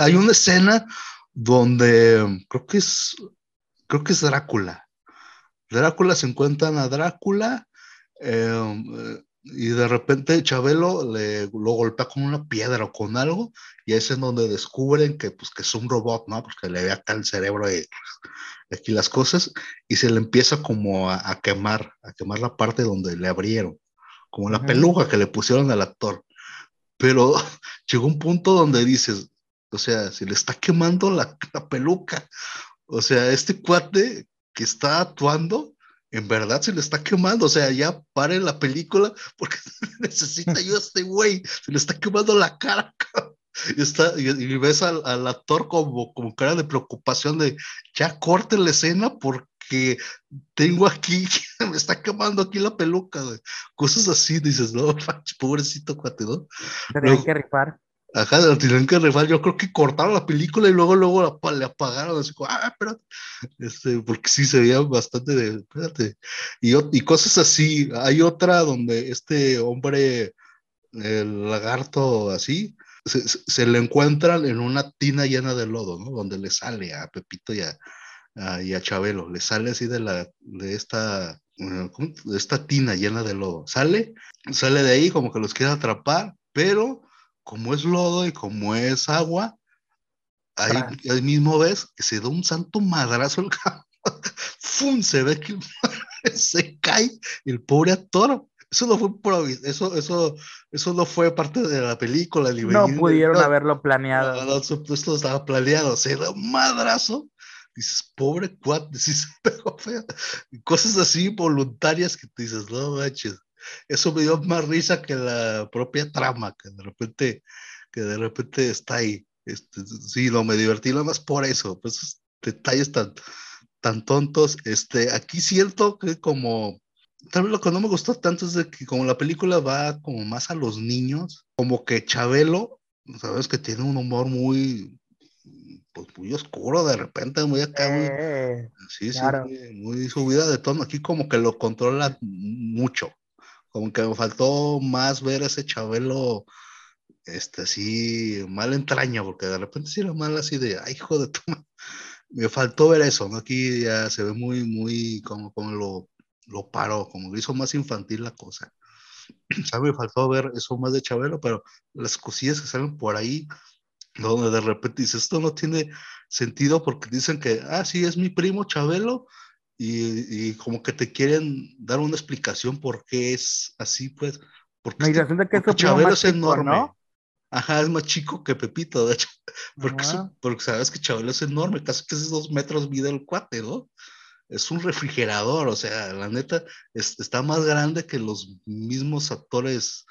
hay una escena donde creo que es, creo que es Drácula. Drácula se encuentran a Drácula eh, y de repente Chabelo le, lo golpea con una piedra o con algo, y es en donde descubren que, pues, que es un robot, ¿no? Porque le ve acá el cerebro y aquí las cosas, y se le empieza como a, quemar, a quemar la parte donde le abrieron, como la peluca que le pusieron al actor. Pero llegó un punto donde dices, o sea, si le está quemando la, la peluca, o sea, este cuate que está actuando, en verdad se le está quemando, o sea, ya pare la película porque necesita yo a este güey, se le está quemando la cara. Y, está, y, ves al, al, actor como, como cara de preocupación de ya corte la escena porque tengo aquí, me está quemando aquí la peluca, cosas así, dices, no, pobrecito cuate, ¿no? Pero que rifar. Ajá, la tienen que rifar. Yo creo que cortaron la película y luego, luego le apagaron. Así como, ah, espérate. Este, porque sí se veía bastante de, espérate. Y, y cosas así. Hay otra donde este hombre, el lagarto así, se, se, le encuentran en una tina llena de lodo, ¿no? Donde le sale a Pepito y a, y a Chabelo. Le sale así de, la, de esta de esta tina llena de lodo. Sale, sale de ahí como que los quiere atrapar, pero como es lodo y como es agua, ahí, mismo ves que se da un santo madrazo el campo. ¡Fum! Se ve que se cae el pobre actor. Eso no fue eso, eso, eso no fue parte de la película. no pudieron haberlo planeado. No, no, esto estaba planeado. Se da un madrazo. Dices, pobre cuate, se pegó feo. Cosas así voluntarias que te dices, no manches eso me dio más risa que la propia trama, que de repente, que de repente está ahí. Este, sí, no, me divertí nada más por eso, pues detalles tan, tan tontos. Este, aquí siento que como, tal vez lo que no me gustó tanto es de que como la película va como más a los niños, como que Chabelo, sabes que tiene un humor muy, pues muy oscuro de repente, muy acá, muy, sí, sí, muy subida de tono. Aquí como que lo controla mucho como que me faltó más ver a ese Chabelo, este, así, mal entraña, porque de repente sí era mal así de, ay, hijo de tu Me faltó ver eso, ¿no? Aquí ya se ve muy, muy, como, como lo, lo paró, como que hizo más infantil la cosa. O me faltó ver eso más de Chabelo, pero las cosillas que salen por ahí, donde de repente dices, esto no tiene sentido porque dicen que, ah, sí, es mi primo Chabelo, y, como que te quieren dar una explicación por qué es así, pues. Porque, este, que Chabelo es enorme. Ajá, es más chico que Pepito, de hecho. Porque, porque sabes que Chabelo es enorme, casi que es dos metros mide el cuate, ¿no? Es un refrigerador, o sea, la neta está más grande que los mismos actores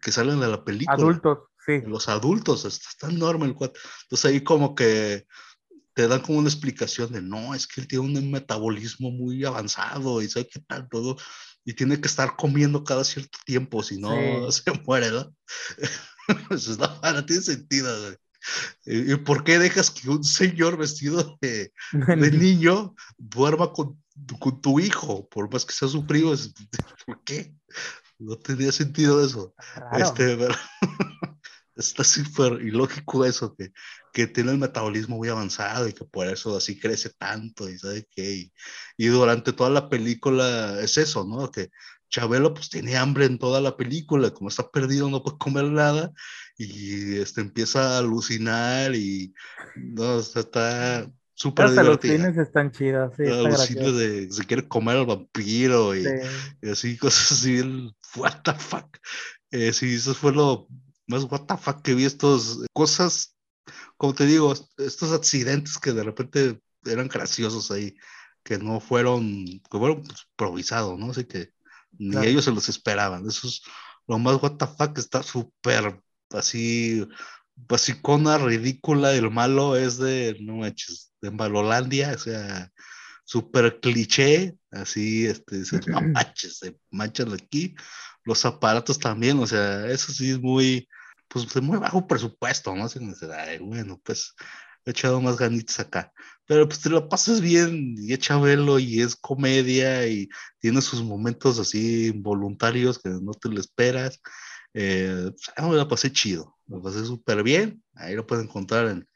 que salen de la película. Adultos, sí. Los adultos, está, está enorme el cuate. Entonces ahí como que te dan como una explicación de, no, es que él tiene un metabolismo muy avanzado y sabe qué tal todo, y tiene que estar comiendo cada cierto tiempo, si no se muere, ¿no? Eso no, tiene sentido, ¿Y por qué dejas que un señor vestido de, de niño duerma con, con, tu hijo? Por más que sea su primo, ¿por qué? No tenía sentido eso. Este, está súper ilógico eso, que, que tiene el metabolismo muy avanzado y que por eso así crece tanto y sabe qué. Y, durante toda la película es eso, ¿no? Que Chabelo pues tiene hambre en toda la película, como está perdido no puede comer nada y este, empieza a alucinar y no, está súper divertido. Los cines están chidos, sí. Alucina de se quiere comer al vampiro y, así, cosas así, what the fuck. Eh, sí, eso fue lo más what the fuck que vi estos cosas, como te digo, estos accidentes que de repente eran graciosos ahí, que no fueron, que fueron pues, improvisados, ¿no? Así que ni ellos se los esperaban. Eso es lo más what the fuck, está súper así, basicona, ridícula. El malo es de, no manches, de Malolandia, o sea, súper cliché, así, este, no manches, se manchan aquí. Los aparatos también, o sea, eso sí es muy, pues de muy bajo presupuesto, ¿no? Así, bueno, pues he echado más ganitas acá. Pero pues te lo pasas bien y echa velo y es comedia y tiene sus momentos así involuntarios que no te lo esperas. Eh, pues, me la pasé chido, me pasé súper bien. Ahí lo pueden encontrar en,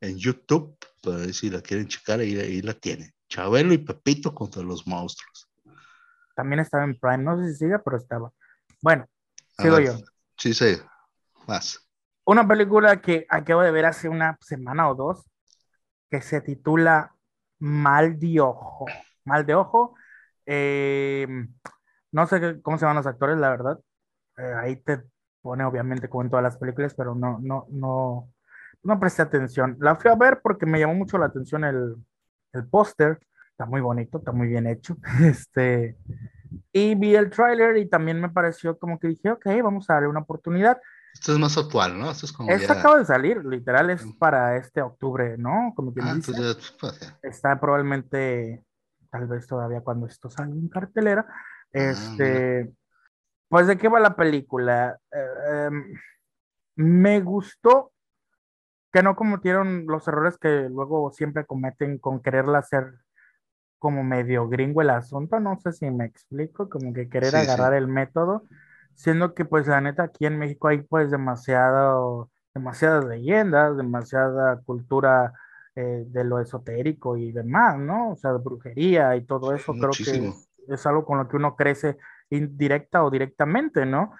en YouTube, para ver si la quieren checar, ahí, ahí la tienen. Chabelo y Pepito contra los monstruos. También estaba en Prime, no sé si sigue, pero estaba. Bueno, sigo yo. Sí, sí. Más. Una película que acabo de ver hace una semana o dos, que se titula Mal de Ojo. Mal de Ojo. Eh, no sé cómo se llaman los actores, la verdad. Eh, ahí te pone obviamente como en todas las películas, pero no, no, no, no presté atención. La fui a ver porque me llamó mucho la atención el, el póster. Está muy bonito, está muy bien hecho. Este, y vi el tráiler y también me pareció como que dije, ok, vamos a darle una oportunidad. Esto es más actual, ¿no? Esto es como. Esto acaba de salir, literal, es para este octubre, ¿no? Como que ah, dice. Pues, está probablemente, tal vez todavía cuando esto salga en cartelera. Ah, este. pues, ¿de qué va la película? Eh, em, me gustó que no cometieron los errores que luego siempre cometen con quererla hacer como medio gringo el asunto, no sé si me explico, como que querer agarrar el método siendo que pues la neta aquí en México hay pues demasiado, demasiadas leyendas, demasiada cultura eh, de lo esotérico y demás, ¿no? O sea, de brujería y todo eso, creo que es, algo con lo que uno crece indirecta o directamente, ¿no?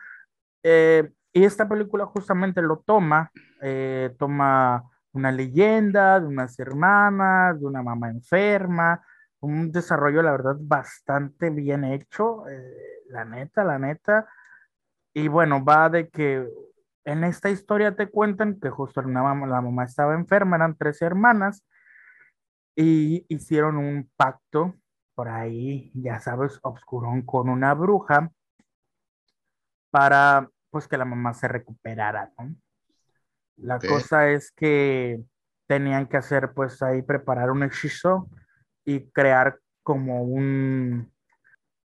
Eh, y esta película justamente lo toma, eh, toma una leyenda de unas hermanas, de una mamá enferma, un desarrollo, la verdad, bastante bien hecho, la neta, la neta. Y bueno, va de que en esta historia te cuentan que justo la mamá, la mamá estaba enferma, eran tres hermanas, y hicieron un pacto por ahí, ya sabes, obscurón con una bruja para pues que la mamá se recuperara, ¿no? La cosa es que tenían que hacer pues ahí preparar un hechizo y crear como un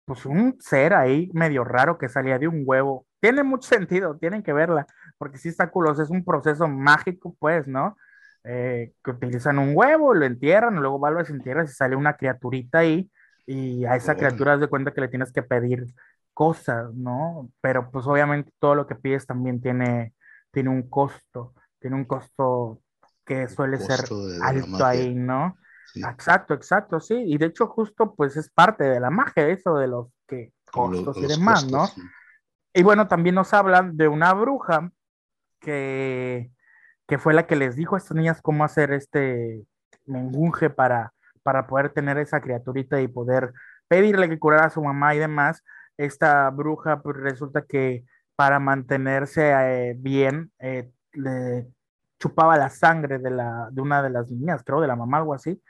pues un ser ahí medio raro que salía de un huevo tiene mucho sentido, tienen que verla, porque sí está culo, es un proceso mágico, pues, ¿no? Eh, que utilizan un huevo, lo entierran, luego vuelves a entierras y sale una criaturita ahí, y a esa criatura de cuenta que le tienes que pedir cosas, ¿no? Pero pues obviamente todo lo que pides también tiene, tiene un costo, tiene un costo que suele ser alto ahí, ¿no? Exacto, exacto, sí, y de hecho justo pues es parte de la magia eso de los que costos y demás, ¿no? Y bueno, también nos hablan de una bruja que, que fue la que les dijo a estas niñas cómo hacer este mengunje para, para poder tener esa criaturita y poder pedirle que curara a su mamá y demás. Esta bruja, pues resulta que para mantenerse eh, bien, eh, le chupaba la sangre de, la, de una de las niñas, creo, de la mamá, algo así.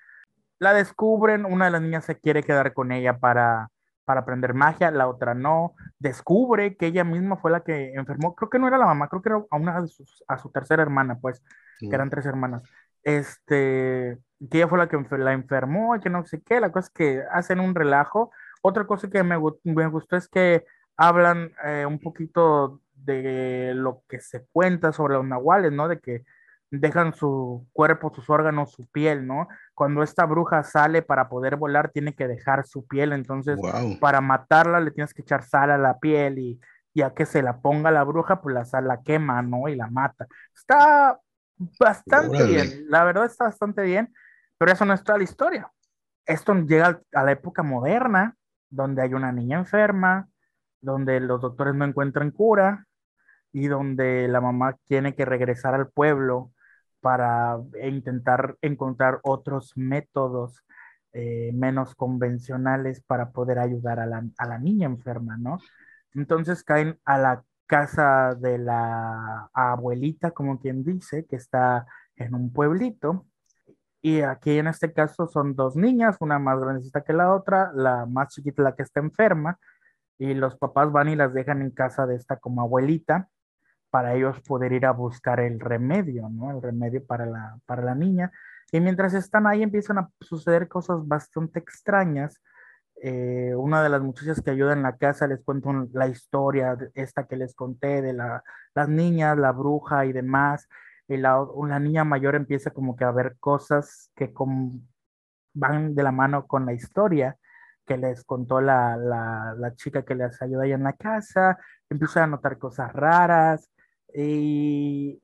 La descubren, una de las niñas se quiere quedar con ella para, para aprender magia, la otra no, descubre que ella misma fue la que enfermó, creo que no era la mamá, creo que era a, una a su tercera hermana, pues, que eran tres hermanas. Este, que ella fue la que la enfermó y que no sé qué, la cosa es que hacen un relajo. Otra cosa que me, me gustó es que hablan eh, un poquito de lo que se cuenta sobre los nahuales, ¿no? De que dejan su cuerpo, sus órganos, su piel, ¿no? Cuando esta bruja sale para poder volar, tiene que dejar su piel, entonces para matarla le tienes que echar sal a la piel y ya que se la ponga la bruja, pues la sal la quema, ¿no? Y la mata. Está bastante bien, la verdad está bastante bien, pero eso no es toda la historia. Esto llega a la época moderna, donde hay una niña enferma, donde los doctores no encuentran cura y donde la mamá tiene que regresar al pueblo para intentar encontrar otros métodos eh, menos convencionales para poder ayudar a la, a la niña enferma, ¿no? Entonces caen a la casa de la abuelita, como quien dice, que está en un pueblito. Y aquí en este caso son dos niñas, una más grandecita que la otra, la más chiquita la que está enferma, y los papás van y las dejan en casa de esta como abuelita para ellos poder ir a buscar el remedio, ¿no? El remedio para la, para la niña. Y mientras están ahí empiezan a suceder cosas bastante extrañas. Eh, una de las muchachas que ayuda en la casa les cuento la historia, esta que les conté, de la, las niñas, la bruja y demás. Y la, niña mayor empieza como que a ver cosas que van de la mano con la historia que les contó la, la, la chica que les ayuda ahí en la casa, empieza a notar cosas raras, y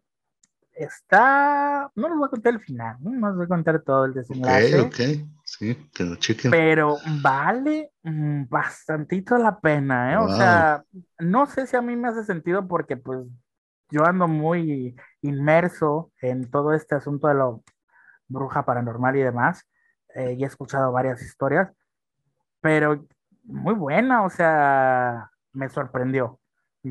está, no les voy a contar el final, no les voy a contar todo el desenlace. Ok, ok, sí, que lo chequen. Pero vale mm, bastantito la pena, ¿eh? O sea, no sé si a mí me hace sentido porque pues yo ando muy inmerso en todo este asunto de lo bruja paranormal y demás, eh, y he escuchado varias historias, pero muy buena, o sea, me sorprendió.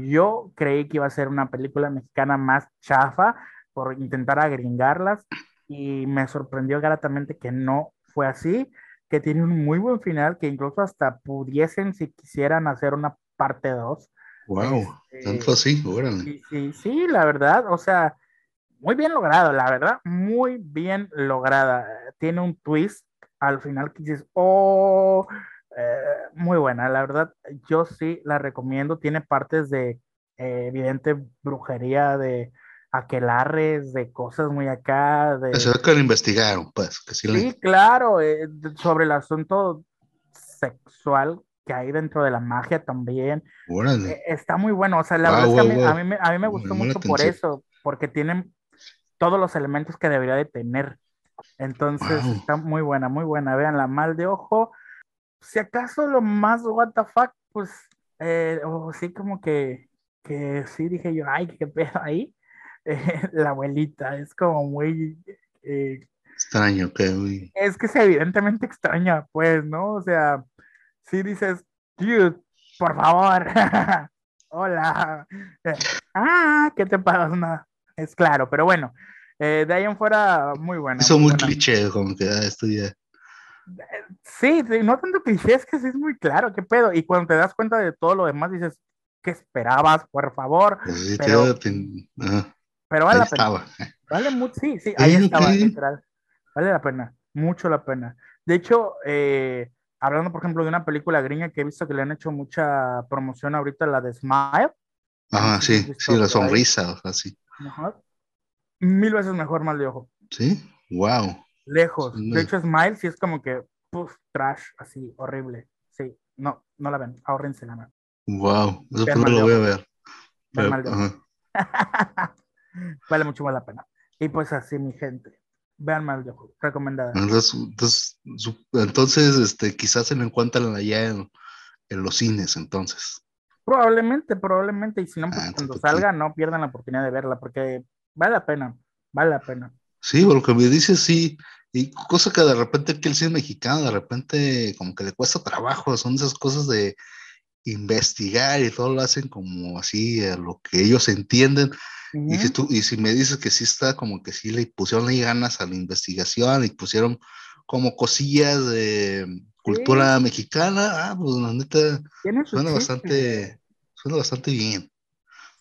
Yo creí que iba a ser una película mexicana más chafa por intentar agringarlas y me sorprendió gratamente que no fue así, que tiene un muy buen final, que incluso hasta pudiesen, si quisieran, hacer una parte 2. Wow, este, tanto así, Sí, sí, sí, la verdad, o sea, muy bien logrado, la verdad, muy bien lograda. Tiene un twist al final que dices, oh, eh, muy buena, la verdad, yo sí la recomiendo. Tiene partes de eh, evidente brujería, de aquelarres, de cosas muy acá. De... Se ve que lo investigaron, pues. Que sí, claro, eh, sobre el asunto sexual que hay dentro de la magia también. está muy bueno, o sea, la verdad es que a, mí, a, mí, me gustó mucho por eso, porque tienen todos los elementos que debería de tener. Entonces, está muy buena, muy buena. Vean, la mal de ojo si acaso lo más what the fuck, pues, eh, o sí como que, que sí dije yo, ay, qué pedo ahí. Eh, la abuelita es como muy... Eh, Extraño, que Es que es evidentemente extraña, pues, ¿no? O sea, si dices, dude, por favor, hola, ah, ¿qué te pasa? Es claro, pero bueno, de ahí en fuera, muy buena. Eso muy, cliché, como que ah, esto ya. Sí, no tanto cliché, es que sí es muy claro, qué pedo. Y cuando te das cuenta de todo lo demás, dices, ¿qué esperabas? Por favor. Pues pero, pero vale la pena. Vale mucho, sí, sí, ahí estaba, literal. Vale la pena, mucho la pena. De hecho, eh, hablando, por ejemplo, de una película gringa que he visto que le han hecho mucha promoción ahorita, la de Smile. Ajá, sí, sí, la sonrisa, así. Mil veces mejor, mal de ojo. Sí, wow. Lejos. De hecho, Smile sí es como que, puff, trash, así, horrible. Sí, no, no la ven, ahorrense la mano. Wow, eso no lo voy a ver. vale mucho más la pena. Y pues así, mi gente. Vean mal de ojo, recomendada. Entonces, entonces, este, quizás se lo encuentran allá en, en, los cines, entonces. Probablemente, probablemente. Y si no, pues ah, cuando salga, no pierdan la oportunidad de verla, porque vale la pena, vale la pena. Sí, por lo que me dices, sí, y cosa que de repente que el cine mexicano de repente como que le cuesta trabajo, son esas cosas de investigar y todo lo hacen como así, a lo que ellos entienden. Y, si tú, y si me dices que sí está como que sí le pusieron ahí ganas a la investigación y pusieron como cosillas de cultura mexicana, ah, pues la neta suena bastante, suena bastante bien.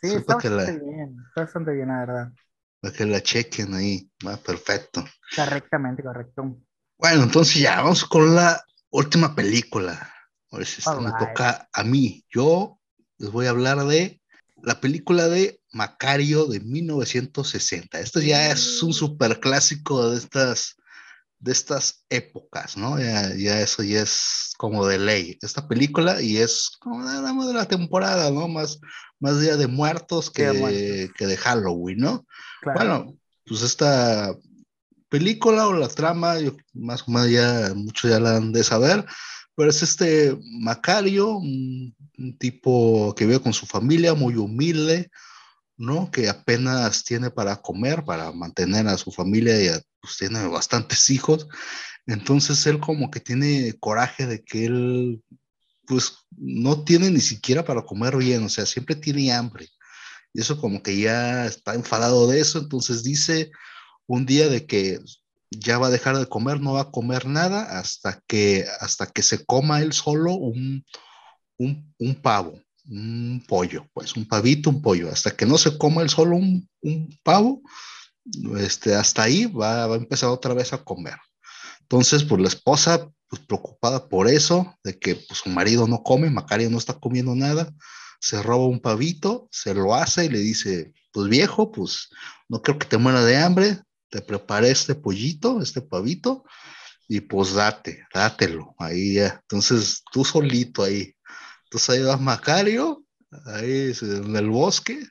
Sí, está bastante bien, está bastante bien, la verdad. Para que la chequen ahí. Va, perfecto. Correctamente, correcto. Bueno, entonces ya vamos con la última película. Ahora si esta me toca a mí. Yo les voy a hablar de la película de Macario de 1960. Esto ya es un super clásico de estas, de estas épocas, ¿no? Ya, ya eso ya es como de ley. Esta película y es como de la temporada, ¿no? Más, más Día de Muertos que, Muertos. que de Halloween, ¿no? Claro. Bueno, pues esta película o la trama, yo más o menos ya muchos ya la han de saber, pero es este Macario, un, un tipo que vive con su familia, muy humilde, ¿no? Que apenas tiene para comer, para mantener a su familia y a- pues tiene bastantes hijos. Entonces él como que tiene coraje de que él pues no tiene ni siquiera para comer bien, o sea, siempre tiene hambre. Y eso como que ya está enfadado de eso, entonces dice un día de que ya va a dejar de comer, no va a comer nada hasta que, hasta que se coma él solo un, un, pavo, un pollo, pues un pavito, un pollo, hasta que no se coma él solo un, un pavo, este, hasta ahí va, va a empezar otra vez a comer. Entonces, pues la esposa, pues preocupada por eso, de que pues, su marido no come, Macario no está comiendo nada, se roba un pavito, se lo hace y le dice, pues viejo, pues no creo que te muera de hambre, te preparé este pollito, este pavito, y pues date, dátelo, ahí ya. Entonces tú solito ahí. Entonces ahí va Macario, ahí en el bosque,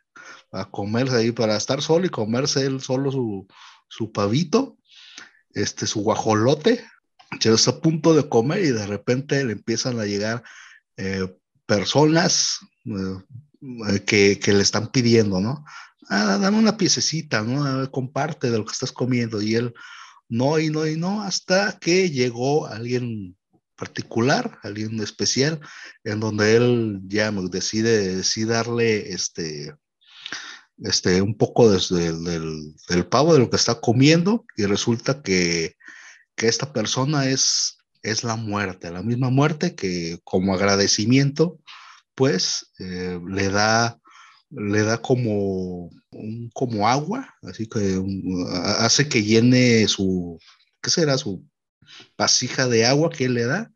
a comerse ahí, para estar solo y comerse él solo su, su pavito, este, su guajolote. Ya está a punto de comer y de repente le empiezan a llegar eh, personas eh, que, que le están pidiendo, ¿no? ah, dame una piececita, ¿no? Comparte de lo que estás comiendo. Y él, no, y no, y no, hasta que llegó alguien particular, alguien especial, en donde él ya decide, decide darle este, este, un poco desde el, del, del, pavo de lo que está comiendo, y resulta que, que esta persona es, es la muerte, la misma muerte que como agradecimiento, pues eh, le da le da como, un, como agua, así que hace que llene su, ¿qué será? Su vasija de agua que él le da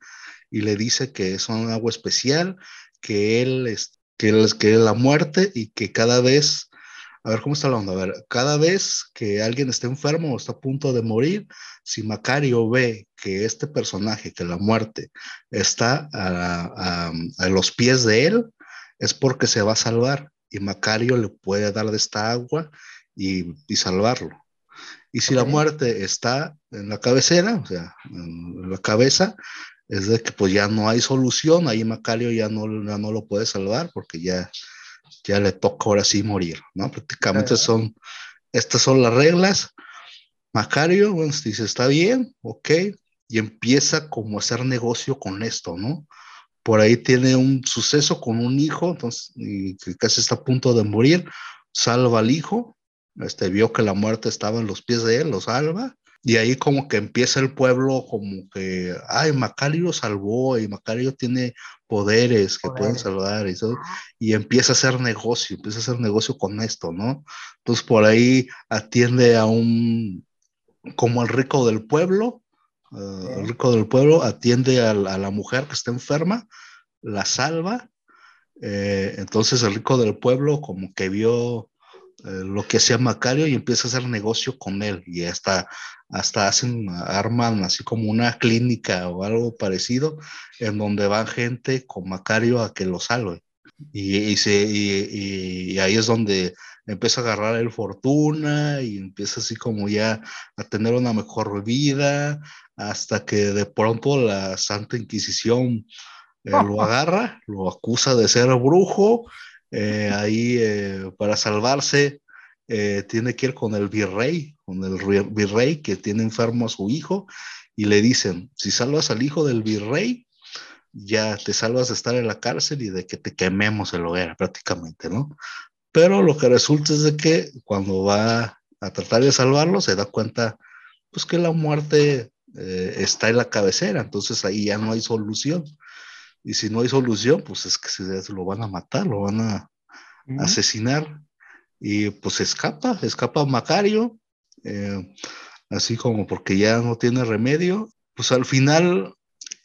y le dice que es un agua especial, que él es, que él que es la muerte y que cada vez, a ver cómo está la onda, a ver, cada vez que alguien está enfermo o está a punto de morir, si Macario ve que este personaje, que la muerte, está a, a, a los pies de él, es porque se va a salvar y Macario le puede dar de esta agua y, y salvarlo. Y si okay. la muerte está en la cabecera, o sea, en la cabeza, es de que pues ya no hay solución, ahí Macario ya no, ya no lo puede salvar porque ya, ya le toca ahora sí morir, ¿no? Prácticamente okay. son, estas son las reglas. Macario, bueno, dice, está bien, ok, y empieza como a hacer negocio con esto, ¿no? por ahí tiene un suceso con un hijo, entonces, y que casi está a punto de morir, salva al hijo, este, vio que la muerte estaba en los pies de él, lo salva, y ahí como que empieza el pueblo como que, ay, Macario salvó, y Macario tiene poderes que poderes. pueden salvar, y, y empieza a hacer negocio, empieza a hacer negocio con esto, ¿no? Entonces por ahí atiende a un, como el rico del pueblo, Uh, el rico del pueblo atiende a, a, la mujer que está enferma, la salva. Eh, entonces el rico del pueblo como que vio eh, lo que hacía Macario y empieza a hacer negocio con él y hasta, hasta hacen, arman así como una clínica o algo parecido en donde van gente con Macario a que lo salve. Y, y, se, y, y ahí es donde empieza a agarrar el fortuna y empieza así como ya a tener una mejor vida, hasta que de pronto la Santa Inquisición eh, lo agarra, lo acusa de ser brujo, eh, ahí eh, para salvarse eh, tiene que ir con el virrey, con el virrey que tiene enfermo a su hijo, y le dicen, si salvas al hijo del virrey, ya te salvas de estar en la cárcel y de que te quememos el hoguera prácticamente, ¿no? Pero lo que resulta es de que cuando va a tratar de salvarlo, se da cuenta pues que la muerte está en la cabecera, entonces ahí ya no hay solución. Y si no hay solución, pues es que se, lo van a matar, lo van a uh -huh. asesinar. y pues escapa, escapa Macario, eh, así como porque ya no tiene remedio. Pues al final,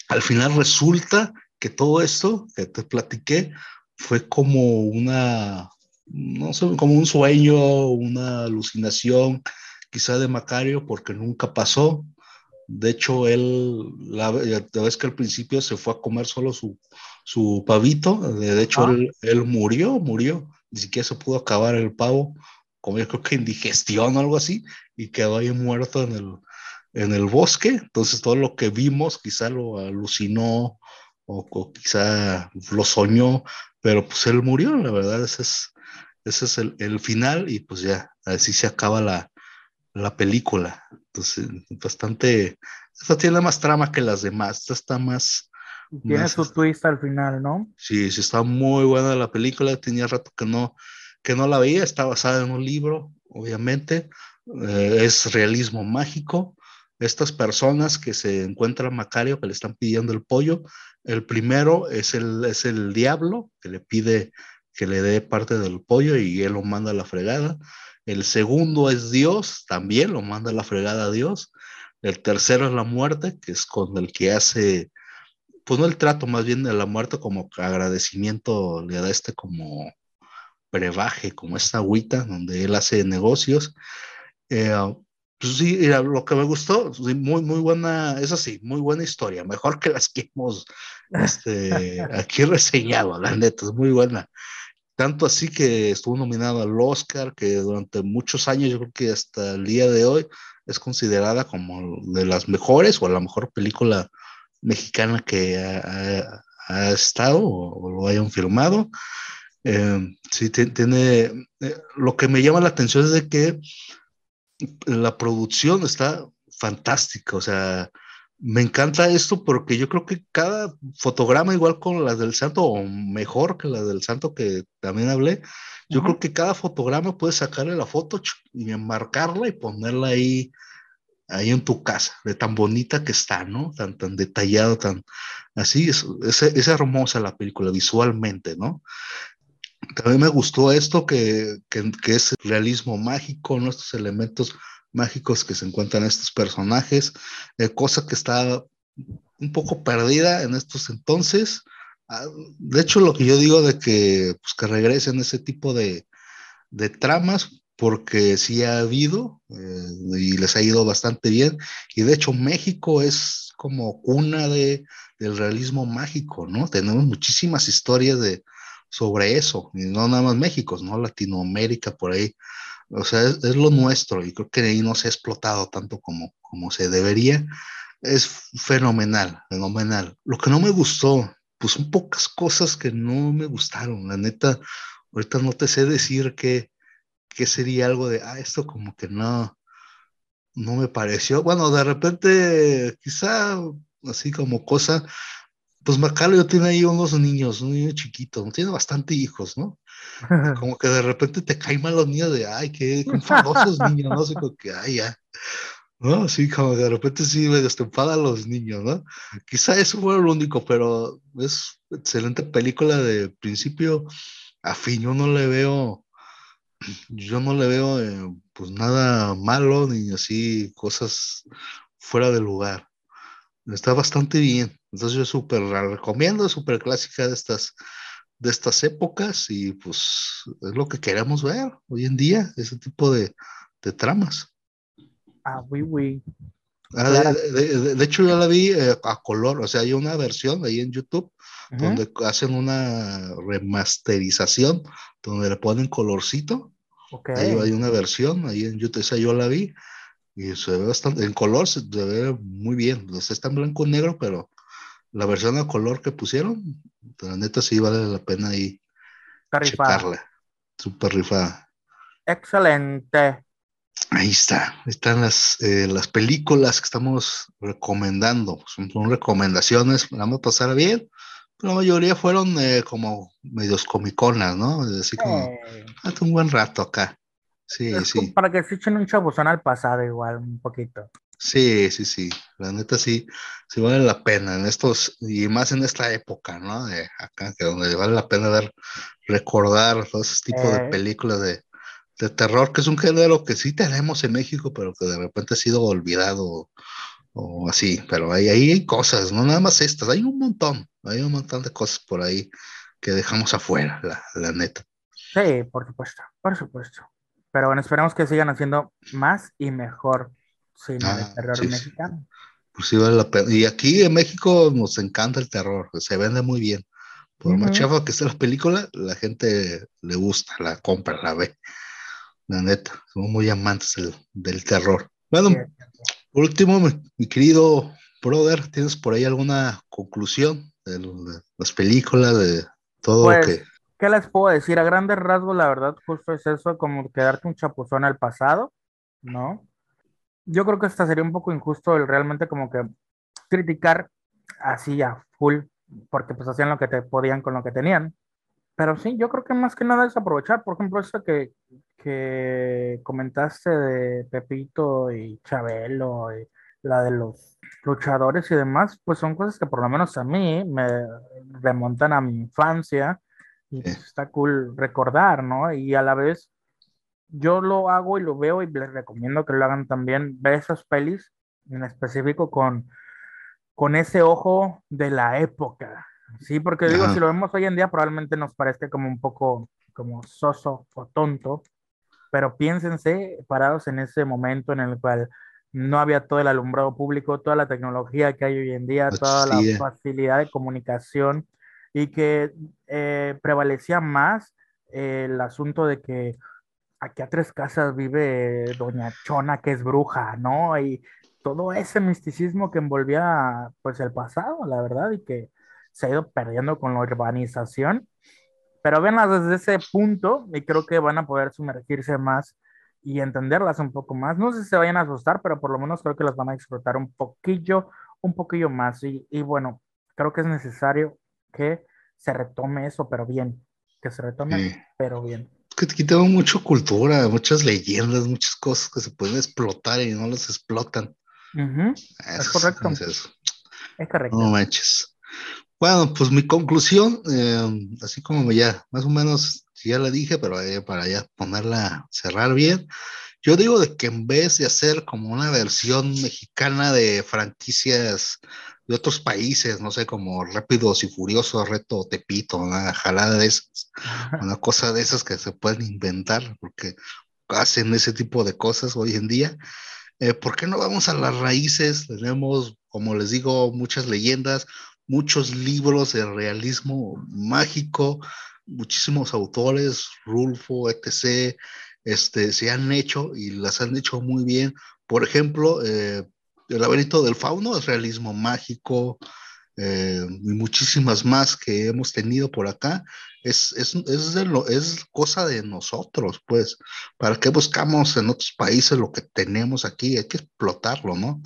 al final resulta que todo esto que te platiqué fue como una, no sé, como un sueño, una alucinación, quizá de Macario, porque nunca pasó. De hecho, él, la, vez que al principio se fue a comer solo su, su pavito, de hecho, él, él, murió, murió, ni siquiera se pudo acabar el pavo, como yo creo que indigestión o algo así, y quedó ahí muerto en el, en el bosque. Entonces, todo lo que vimos quizá lo alucinó o, quizá lo soñó, pero pues él murió, la verdad, ese es, ese es el, el final, y pues ya, así se acaba la, la película. Entonces, bastante, esta tiene más trama que las demás, esta está más... Tiene su twist al final, ¿no? Sí, sí, está muy buena la película, tenía rato que no, que no la veía, está basada en un libro, obviamente, eh, es realismo mágico. Estas personas que se encuentran Macario, que le están pidiendo el pollo, el primero es el, es el diablo, que le pide que le dé parte del pollo y él lo manda a la fregada. El segundo es Dios, también lo manda a la fregada a Dios. El tercero es la muerte, que es con el que hace, pues no el trato, más bien de la muerte como agradecimiento, le da este como brebaje, como esta agüita donde él hace negocios. Eh, pues sí, lo que me gustó, muy, muy buena, es así, muy buena historia, mejor que las que hemos este, aquí reseñado, la neta, es muy buena. Tanto así que estuvo nominado al Oscar, que durante muchos años, yo creo que hasta el día de hoy, es considerada como de las mejores o la mejor película mexicana que ha, estado o, lo hayan filmado. Eh, sí, tiene. Eh, lo que me llama la atención es de que la producción está fantástica, o sea, me encanta esto porque yo creo que cada fotograma, igual con las del santo, o mejor que las del santo que también hablé, yo creo que cada fotograma puedes sacarle la foto y enmarcarla y ponerla ahí, ahí en tu casa, de tan bonita que está, ¿no? Tan, tan detallado, tan así, es, es, hermosa la película visualmente, ¿no? También me gustó esto que, que, que es realismo mágico, ¿no? Estos elementos mágicos que se encuentran estos personajes, eh, cosa que está un poco perdida en estos entonces. Ah, de hecho, lo que yo digo de que, pues, que regresen ese tipo de, de tramas, porque sí ha habido eh, y les ha ido bastante bien. Y de hecho, México es como cuna de, del realismo mágico, ¿no? Tenemos muchísimas historias de, sobre eso, y no nada más México, ¿no? Latinoamérica, por ahí o sea, es, lo nuestro y creo que ahí no se ha explotado tanto como, como se debería. Es fenomenal, fenomenal. Lo que no me gustó, pues son pocas cosas que no me gustaron. La neta, ahorita no te sé decir que, que sería algo de, ah, esto como que no, no me pareció. Bueno, de repente, quizá así como cosa, pues Macario tiene ahí unos niños, un niño chiquito, tiene bastante hijos, ¿no? Como que de repente te caen mal los niños de, ay, qué famosos niños, ¿no? Así como que, ay, ya. ¿No? Sí, como de repente sí me destempada a los niños, ¿no? Quizá eso fue lo único, pero es excelente película de principio a fin. Yo no le veo, yo no le veo, eh, pues nada malo ni así cosas fuera de lugar. Está bastante bien. Entonces yo súper la recomiendo, súper clásica de estas, de estas épocas y pues es lo que queremos ver hoy en día, ese tipo de, de tramas. Ah, oui, oui. Ah, de, de, hecho, yo la vi eh, a color, o sea, hay una versión ahí en YouTube donde hacen una remasterización, donde le ponen colorcito. Okay. Ahí hay una versión, ahí en YouTube, esa yo la vi y se ve bastante, en color se, ve muy bien, o sea, está en blanco y negro, pero la versión a color que pusieron, la neta sí vale la pena ahí checarla. Super rifada. Excelente. Ahí está, están las, eh, las películas que estamos recomendando. Son, recomendaciones, vamos a pasar bien. La mayoría fueron eh, como medios comiconas, ¿no? Así como, eh. un buen rato acá. Sí, sí. Para que se echen un chabuzón al pasado igual, un poquito. Sí, sí, sí. La neta sí, sí vale la pena en estos, y más en esta época, ¿no? De acá, que donde vale la pena dar, recordar todo ese tipo de eh. películas de, de terror, que es un género que sí tenemos en México, pero que de repente ha sido olvidado o así, pero ahí, ahí hay cosas, no nada más estas, hay un montón, hay un montón de cosas por ahí que dejamos afuera, la, la neta. Sí, por supuesto, por supuesto. Pero bueno, esperamos que sigan haciendo más y mejor cine de Ah, terror sí, sí. mexicano. Pues sí vale la pena. Y aquí en México nos encanta el terror, se vende muy bien. Por más Ujú. chafa que esté la película, la gente le gusta, la compra, la ve. La neta, somos muy amantes del, del terror. Bueno, Sí, por último, mi, mi querido brother, ¿tienes por ahí alguna conclusión de, de las películas, de todo lo Pues, que... ¿qué les puedo decir? A grandes rasgos, la verdad, justo es eso, como quedarte un chapuzón al pasado, ¿no? Yo creo que hasta sería un poco injusto el realmente como que criticar así a full, porque pues hacían lo que te podían con lo que tenían. Pero sí, yo creo que más que nada es aprovechar, por ejemplo, eso que, que comentaste de Pepito y Chabelo y la de los luchadores y demás, pues son cosas que por lo menos a mí me remontan a mi infancia y pues, está cool recordar, ¿no? Y a la vez yo lo hago y lo veo y les recomiendo que lo hagan también, ver esas pelis en específico con, con ese ojo de la época, ¿sí? Porque digo, Ajá. si lo vemos hoy en día probablemente nos parezca como un poco como soso o tonto, pero piénsense parados en ese momento en el cual no había todo el alumbrado público, toda la tecnología que hay hoy en día, No toda la facilidad de comunicación y que eh, prevalecía más eh, el asunto de que aquí a tres casas vive Doña Chona, que es bruja, ¿no? Y todo ese misticismo que envolvía pues el pasado, la verdad, y que se ha ido perdiendo con la urbanización. Pero véanlas desde ese punto y creo que van a poder sumergirse más y entenderlas un poco más. No sé si se vayan a asustar, pero por lo menos creo que las van a disfrutar un poquillo, un poquillo más. Y, y bueno, creo que es necesario que se retome eso, pero bien, que se retome, Sí. pero bien. Que aquí tengo mucha cultura, muchas leyendas, muchas cosas que se pueden explotar y no las explotan. Eso correcto. es eso. Es correcto. No manches. Bueno, pues mi conclusión, eh, así como ya, más o menos, ya la dije, pero eh, para ya ponerla, cerrar bien, yo digo de que en vez de hacer como una versión mexicana de franquicias de otros países, no sé, como Rápidos y Furiosos, Reto Tepito, una jalada de esas, una cosa de esas que se pueden inventar, porque hacen ese tipo de cosas hoy en día. Eh, ¿Por qué no vamos a las raíces? Tenemos, como les digo, muchas leyendas, muchos libros de realismo mágico, muchísimos autores, Rulfo, etc., este, se han hecho y las han hecho muy bien. Por ejemplo, eh, El laberinto del fauno es realismo mágico eh, y muchísimas más que hemos tenido por acá. Es, es, es, cosa de nosotros, pues. ¿Para qué buscamos en otros países lo que tenemos aquí? Hay que explotarlo, ¿no?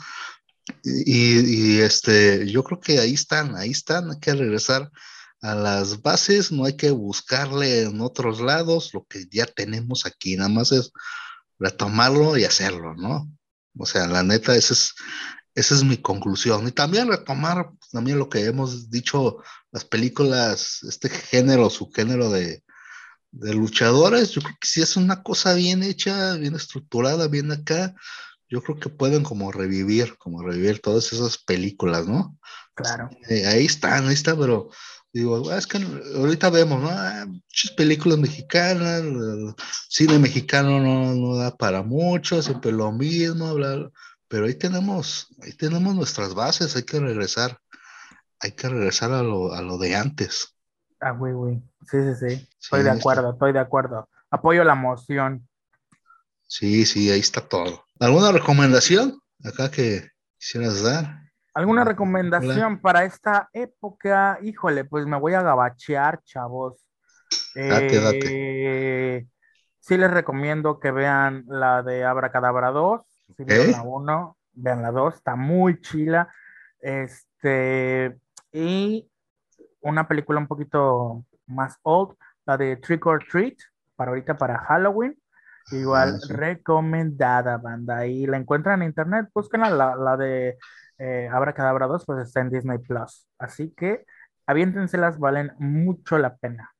Y, y, este, yo creo que ahí están, ahí están, hay que regresar a las bases, no hay que buscarle en otros lados lo que ya tenemos aquí, nada más es retomarlo y hacerlo, ¿no? O sea, la neta, esa es, esa es mi conclusión. Y también retomar también lo que hemos dicho, las películas, este género, su género de, de luchadores, yo creo que si es una cosa bien hecha, bien estructurada, bien acá, yo creo que pueden como revivir, como revivir todas esas películas, ¿no? Claro. Eh, ahí están, ahí está, pero digo, es que ahorita vemos, ¿no? Ah, muchas películas mexicanas, el cine mexicano no, no da para mucho, siempre lo mismo, bla, bla, pero ahí tenemos, ahí tenemos nuestras bases, hay que regresar, hay que regresar a lo, a lo de antes. Ah, güey, güey. Sí, sí, sí. Estoy de acuerdo, está. estoy de acuerdo. Apoyo la moción. Sí, sí, ahí está todo. ¿Alguna recomendación acá que quisieras dar? ¿Alguna recomendación Hola. para esta época? Híjole, pues me voy a gabachear, chavos. Date, eh, date. Sí les recomiendo que vean la de Abracadabra 2. Si ¿Eh? la 1, vean la 2, está muy chila. Este, y una película un poquito más old, la de Trick or Treat, para ahorita para Halloween. Igual ah, sí. recomendada, banda. Y la encuentran en internet, búsquenla, la, la de eh, Abracadabra 2, pues está en Disney Plus. Así que aviéntenselas, valen mucho la pena.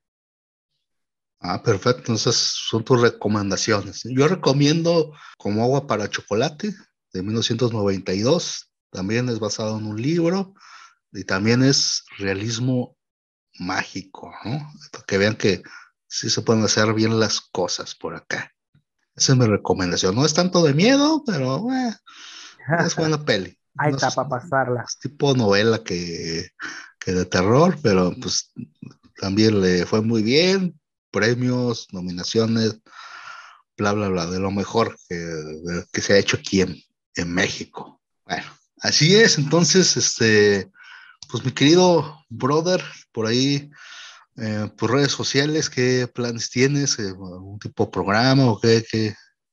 Ah, perfecto. Entonces son tus recomendaciones. Yo recomiendo Como agua para chocolate de 1992. También es basado en un libro y también es realismo mágico, ¿no? que vean que sí se pueden hacer bien las cosas por acá. Esa es mi recomendación. No es tanto de miedo, pero eh, es buena peli. Ahí está para pasarla. Es tipo novela que, que de terror, pero pues también le fue muy bien. Premios, nominaciones, bla, bla, bla, de lo mejor que, que se ha hecho aquí en, en México. Bueno, así es. Entonces, este, pues mi querido brother, por ahí, eh, por redes sociales, ¿qué planes tienes? Eh, ¿Un tipo de programa o qué,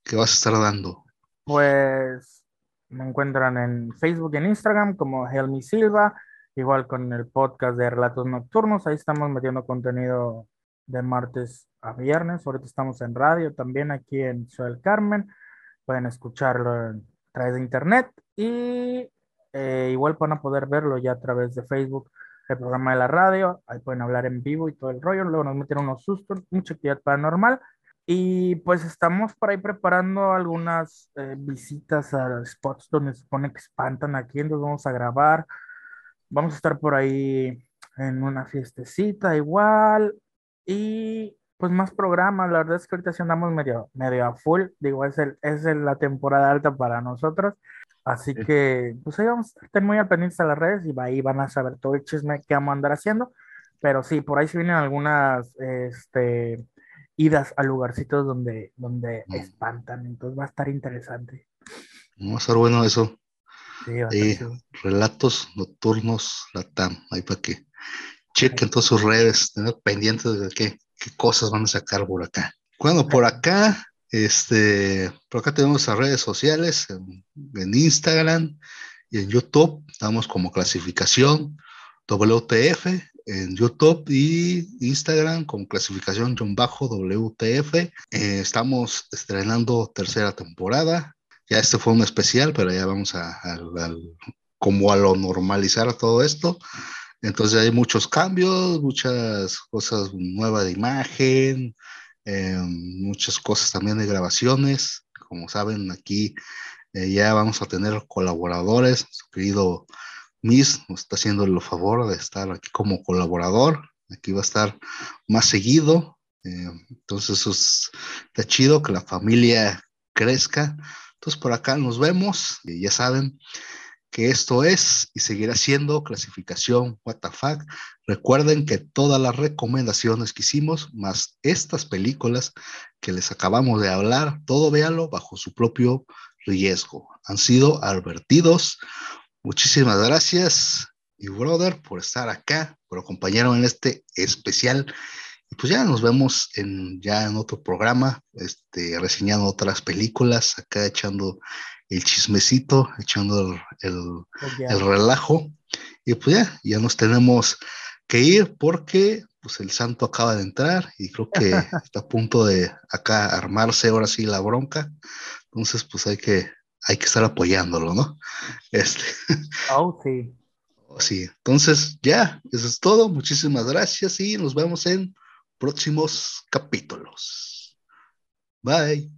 qué, vas a estar dando? Pues me encuentran en Facebook y en Instagram como Helmi Silva, igual con el podcast de Relatos Nocturnos, ahí estamos metiendo contenido de martes a viernes, ahorita estamos en radio también aquí en Ciudad Carmen, pueden escucharlo a través de internet y eh, igual van a poder verlo ya a través de Facebook, el programa de la radio, ahí pueden hablar en vivo y todo el rollo, luego nos meten unos sustos, mucha actividad paranormal. Y pues estamos por ahí preparando algunas eh, visitas a spots donde se supone que espantan aquí, entonces vamos a grabar. Vamos a estar por ahí en una fiestecita igual. Y pues más programas, la verdad es que ahorita sí andamos medio, medio a full, digo, es, el, es la temporada alta para nosotros. Así que, pues ahí vamos a estar muy al pendiente de las redes y ahí van a saber todo el chisme que vamos a andar haciendo. Pero sí, por ahí se vienen algunas este, idas a lugarcitos donde, donde mm. espantan. Entonces va a estar interesante. Va a estar bueno eso. Sí, relatos nocturnos Latam, ahí para que chequen todas sus redes, tener pendientes de qué, qué cosas van a sacar por acá. Bueno, por acá este, por acá tenemos las redes sociales, en, Instagram y en YouTube. Estamos como clasificación WTF en YouTube y Instagram como clasificación John Bajo WTF. Eh, estamos estrenando tercera temporada. Ya este fue un especial, pero ya vamos a, como a lo normalizar todo esto. Entonces hay muchos cambios, muchas cosas nuevas de imagen, eh, muchas cosas también de grabaciones. Como saben, aquí eh, ya vamos a tener colaboradores. Su querido Miss nos está haciendo el favor de estar aquí como colaborador. Aquí va a estar más seguido. Eh, entonces, eso está chido que la familia crezca. Entonces, por acá nos vemos. Y ya saben, que esto es y seguirá siendo clasificación WTF. Recuerden que todas las recomendaciones que hicimos, más estas películas que les acabamos de hablar, todo véalo bajo su propio riesgo. Han sido advertidos. Muchísimas gracias y brother por estar acá, por acompañarnos en este especial. Y pues ya nos vemos en, ya en otro programa, este, reseñando otras películas, acá echando el chismecito, echando el, el, relajo. Y pues ya, ya nos tenemos que ir porque pues el santo acaba de entrar y creo que está a punto de acá armarse ahora sí la bronca. Entonces, pues hay que, hay que estar apoyándolo, ¿no? Este. Oh, sí. Oh, sí. Entonces, ya, eso es todo. Muchísimas gracias y nos vemos en próximos capítulos. Bye.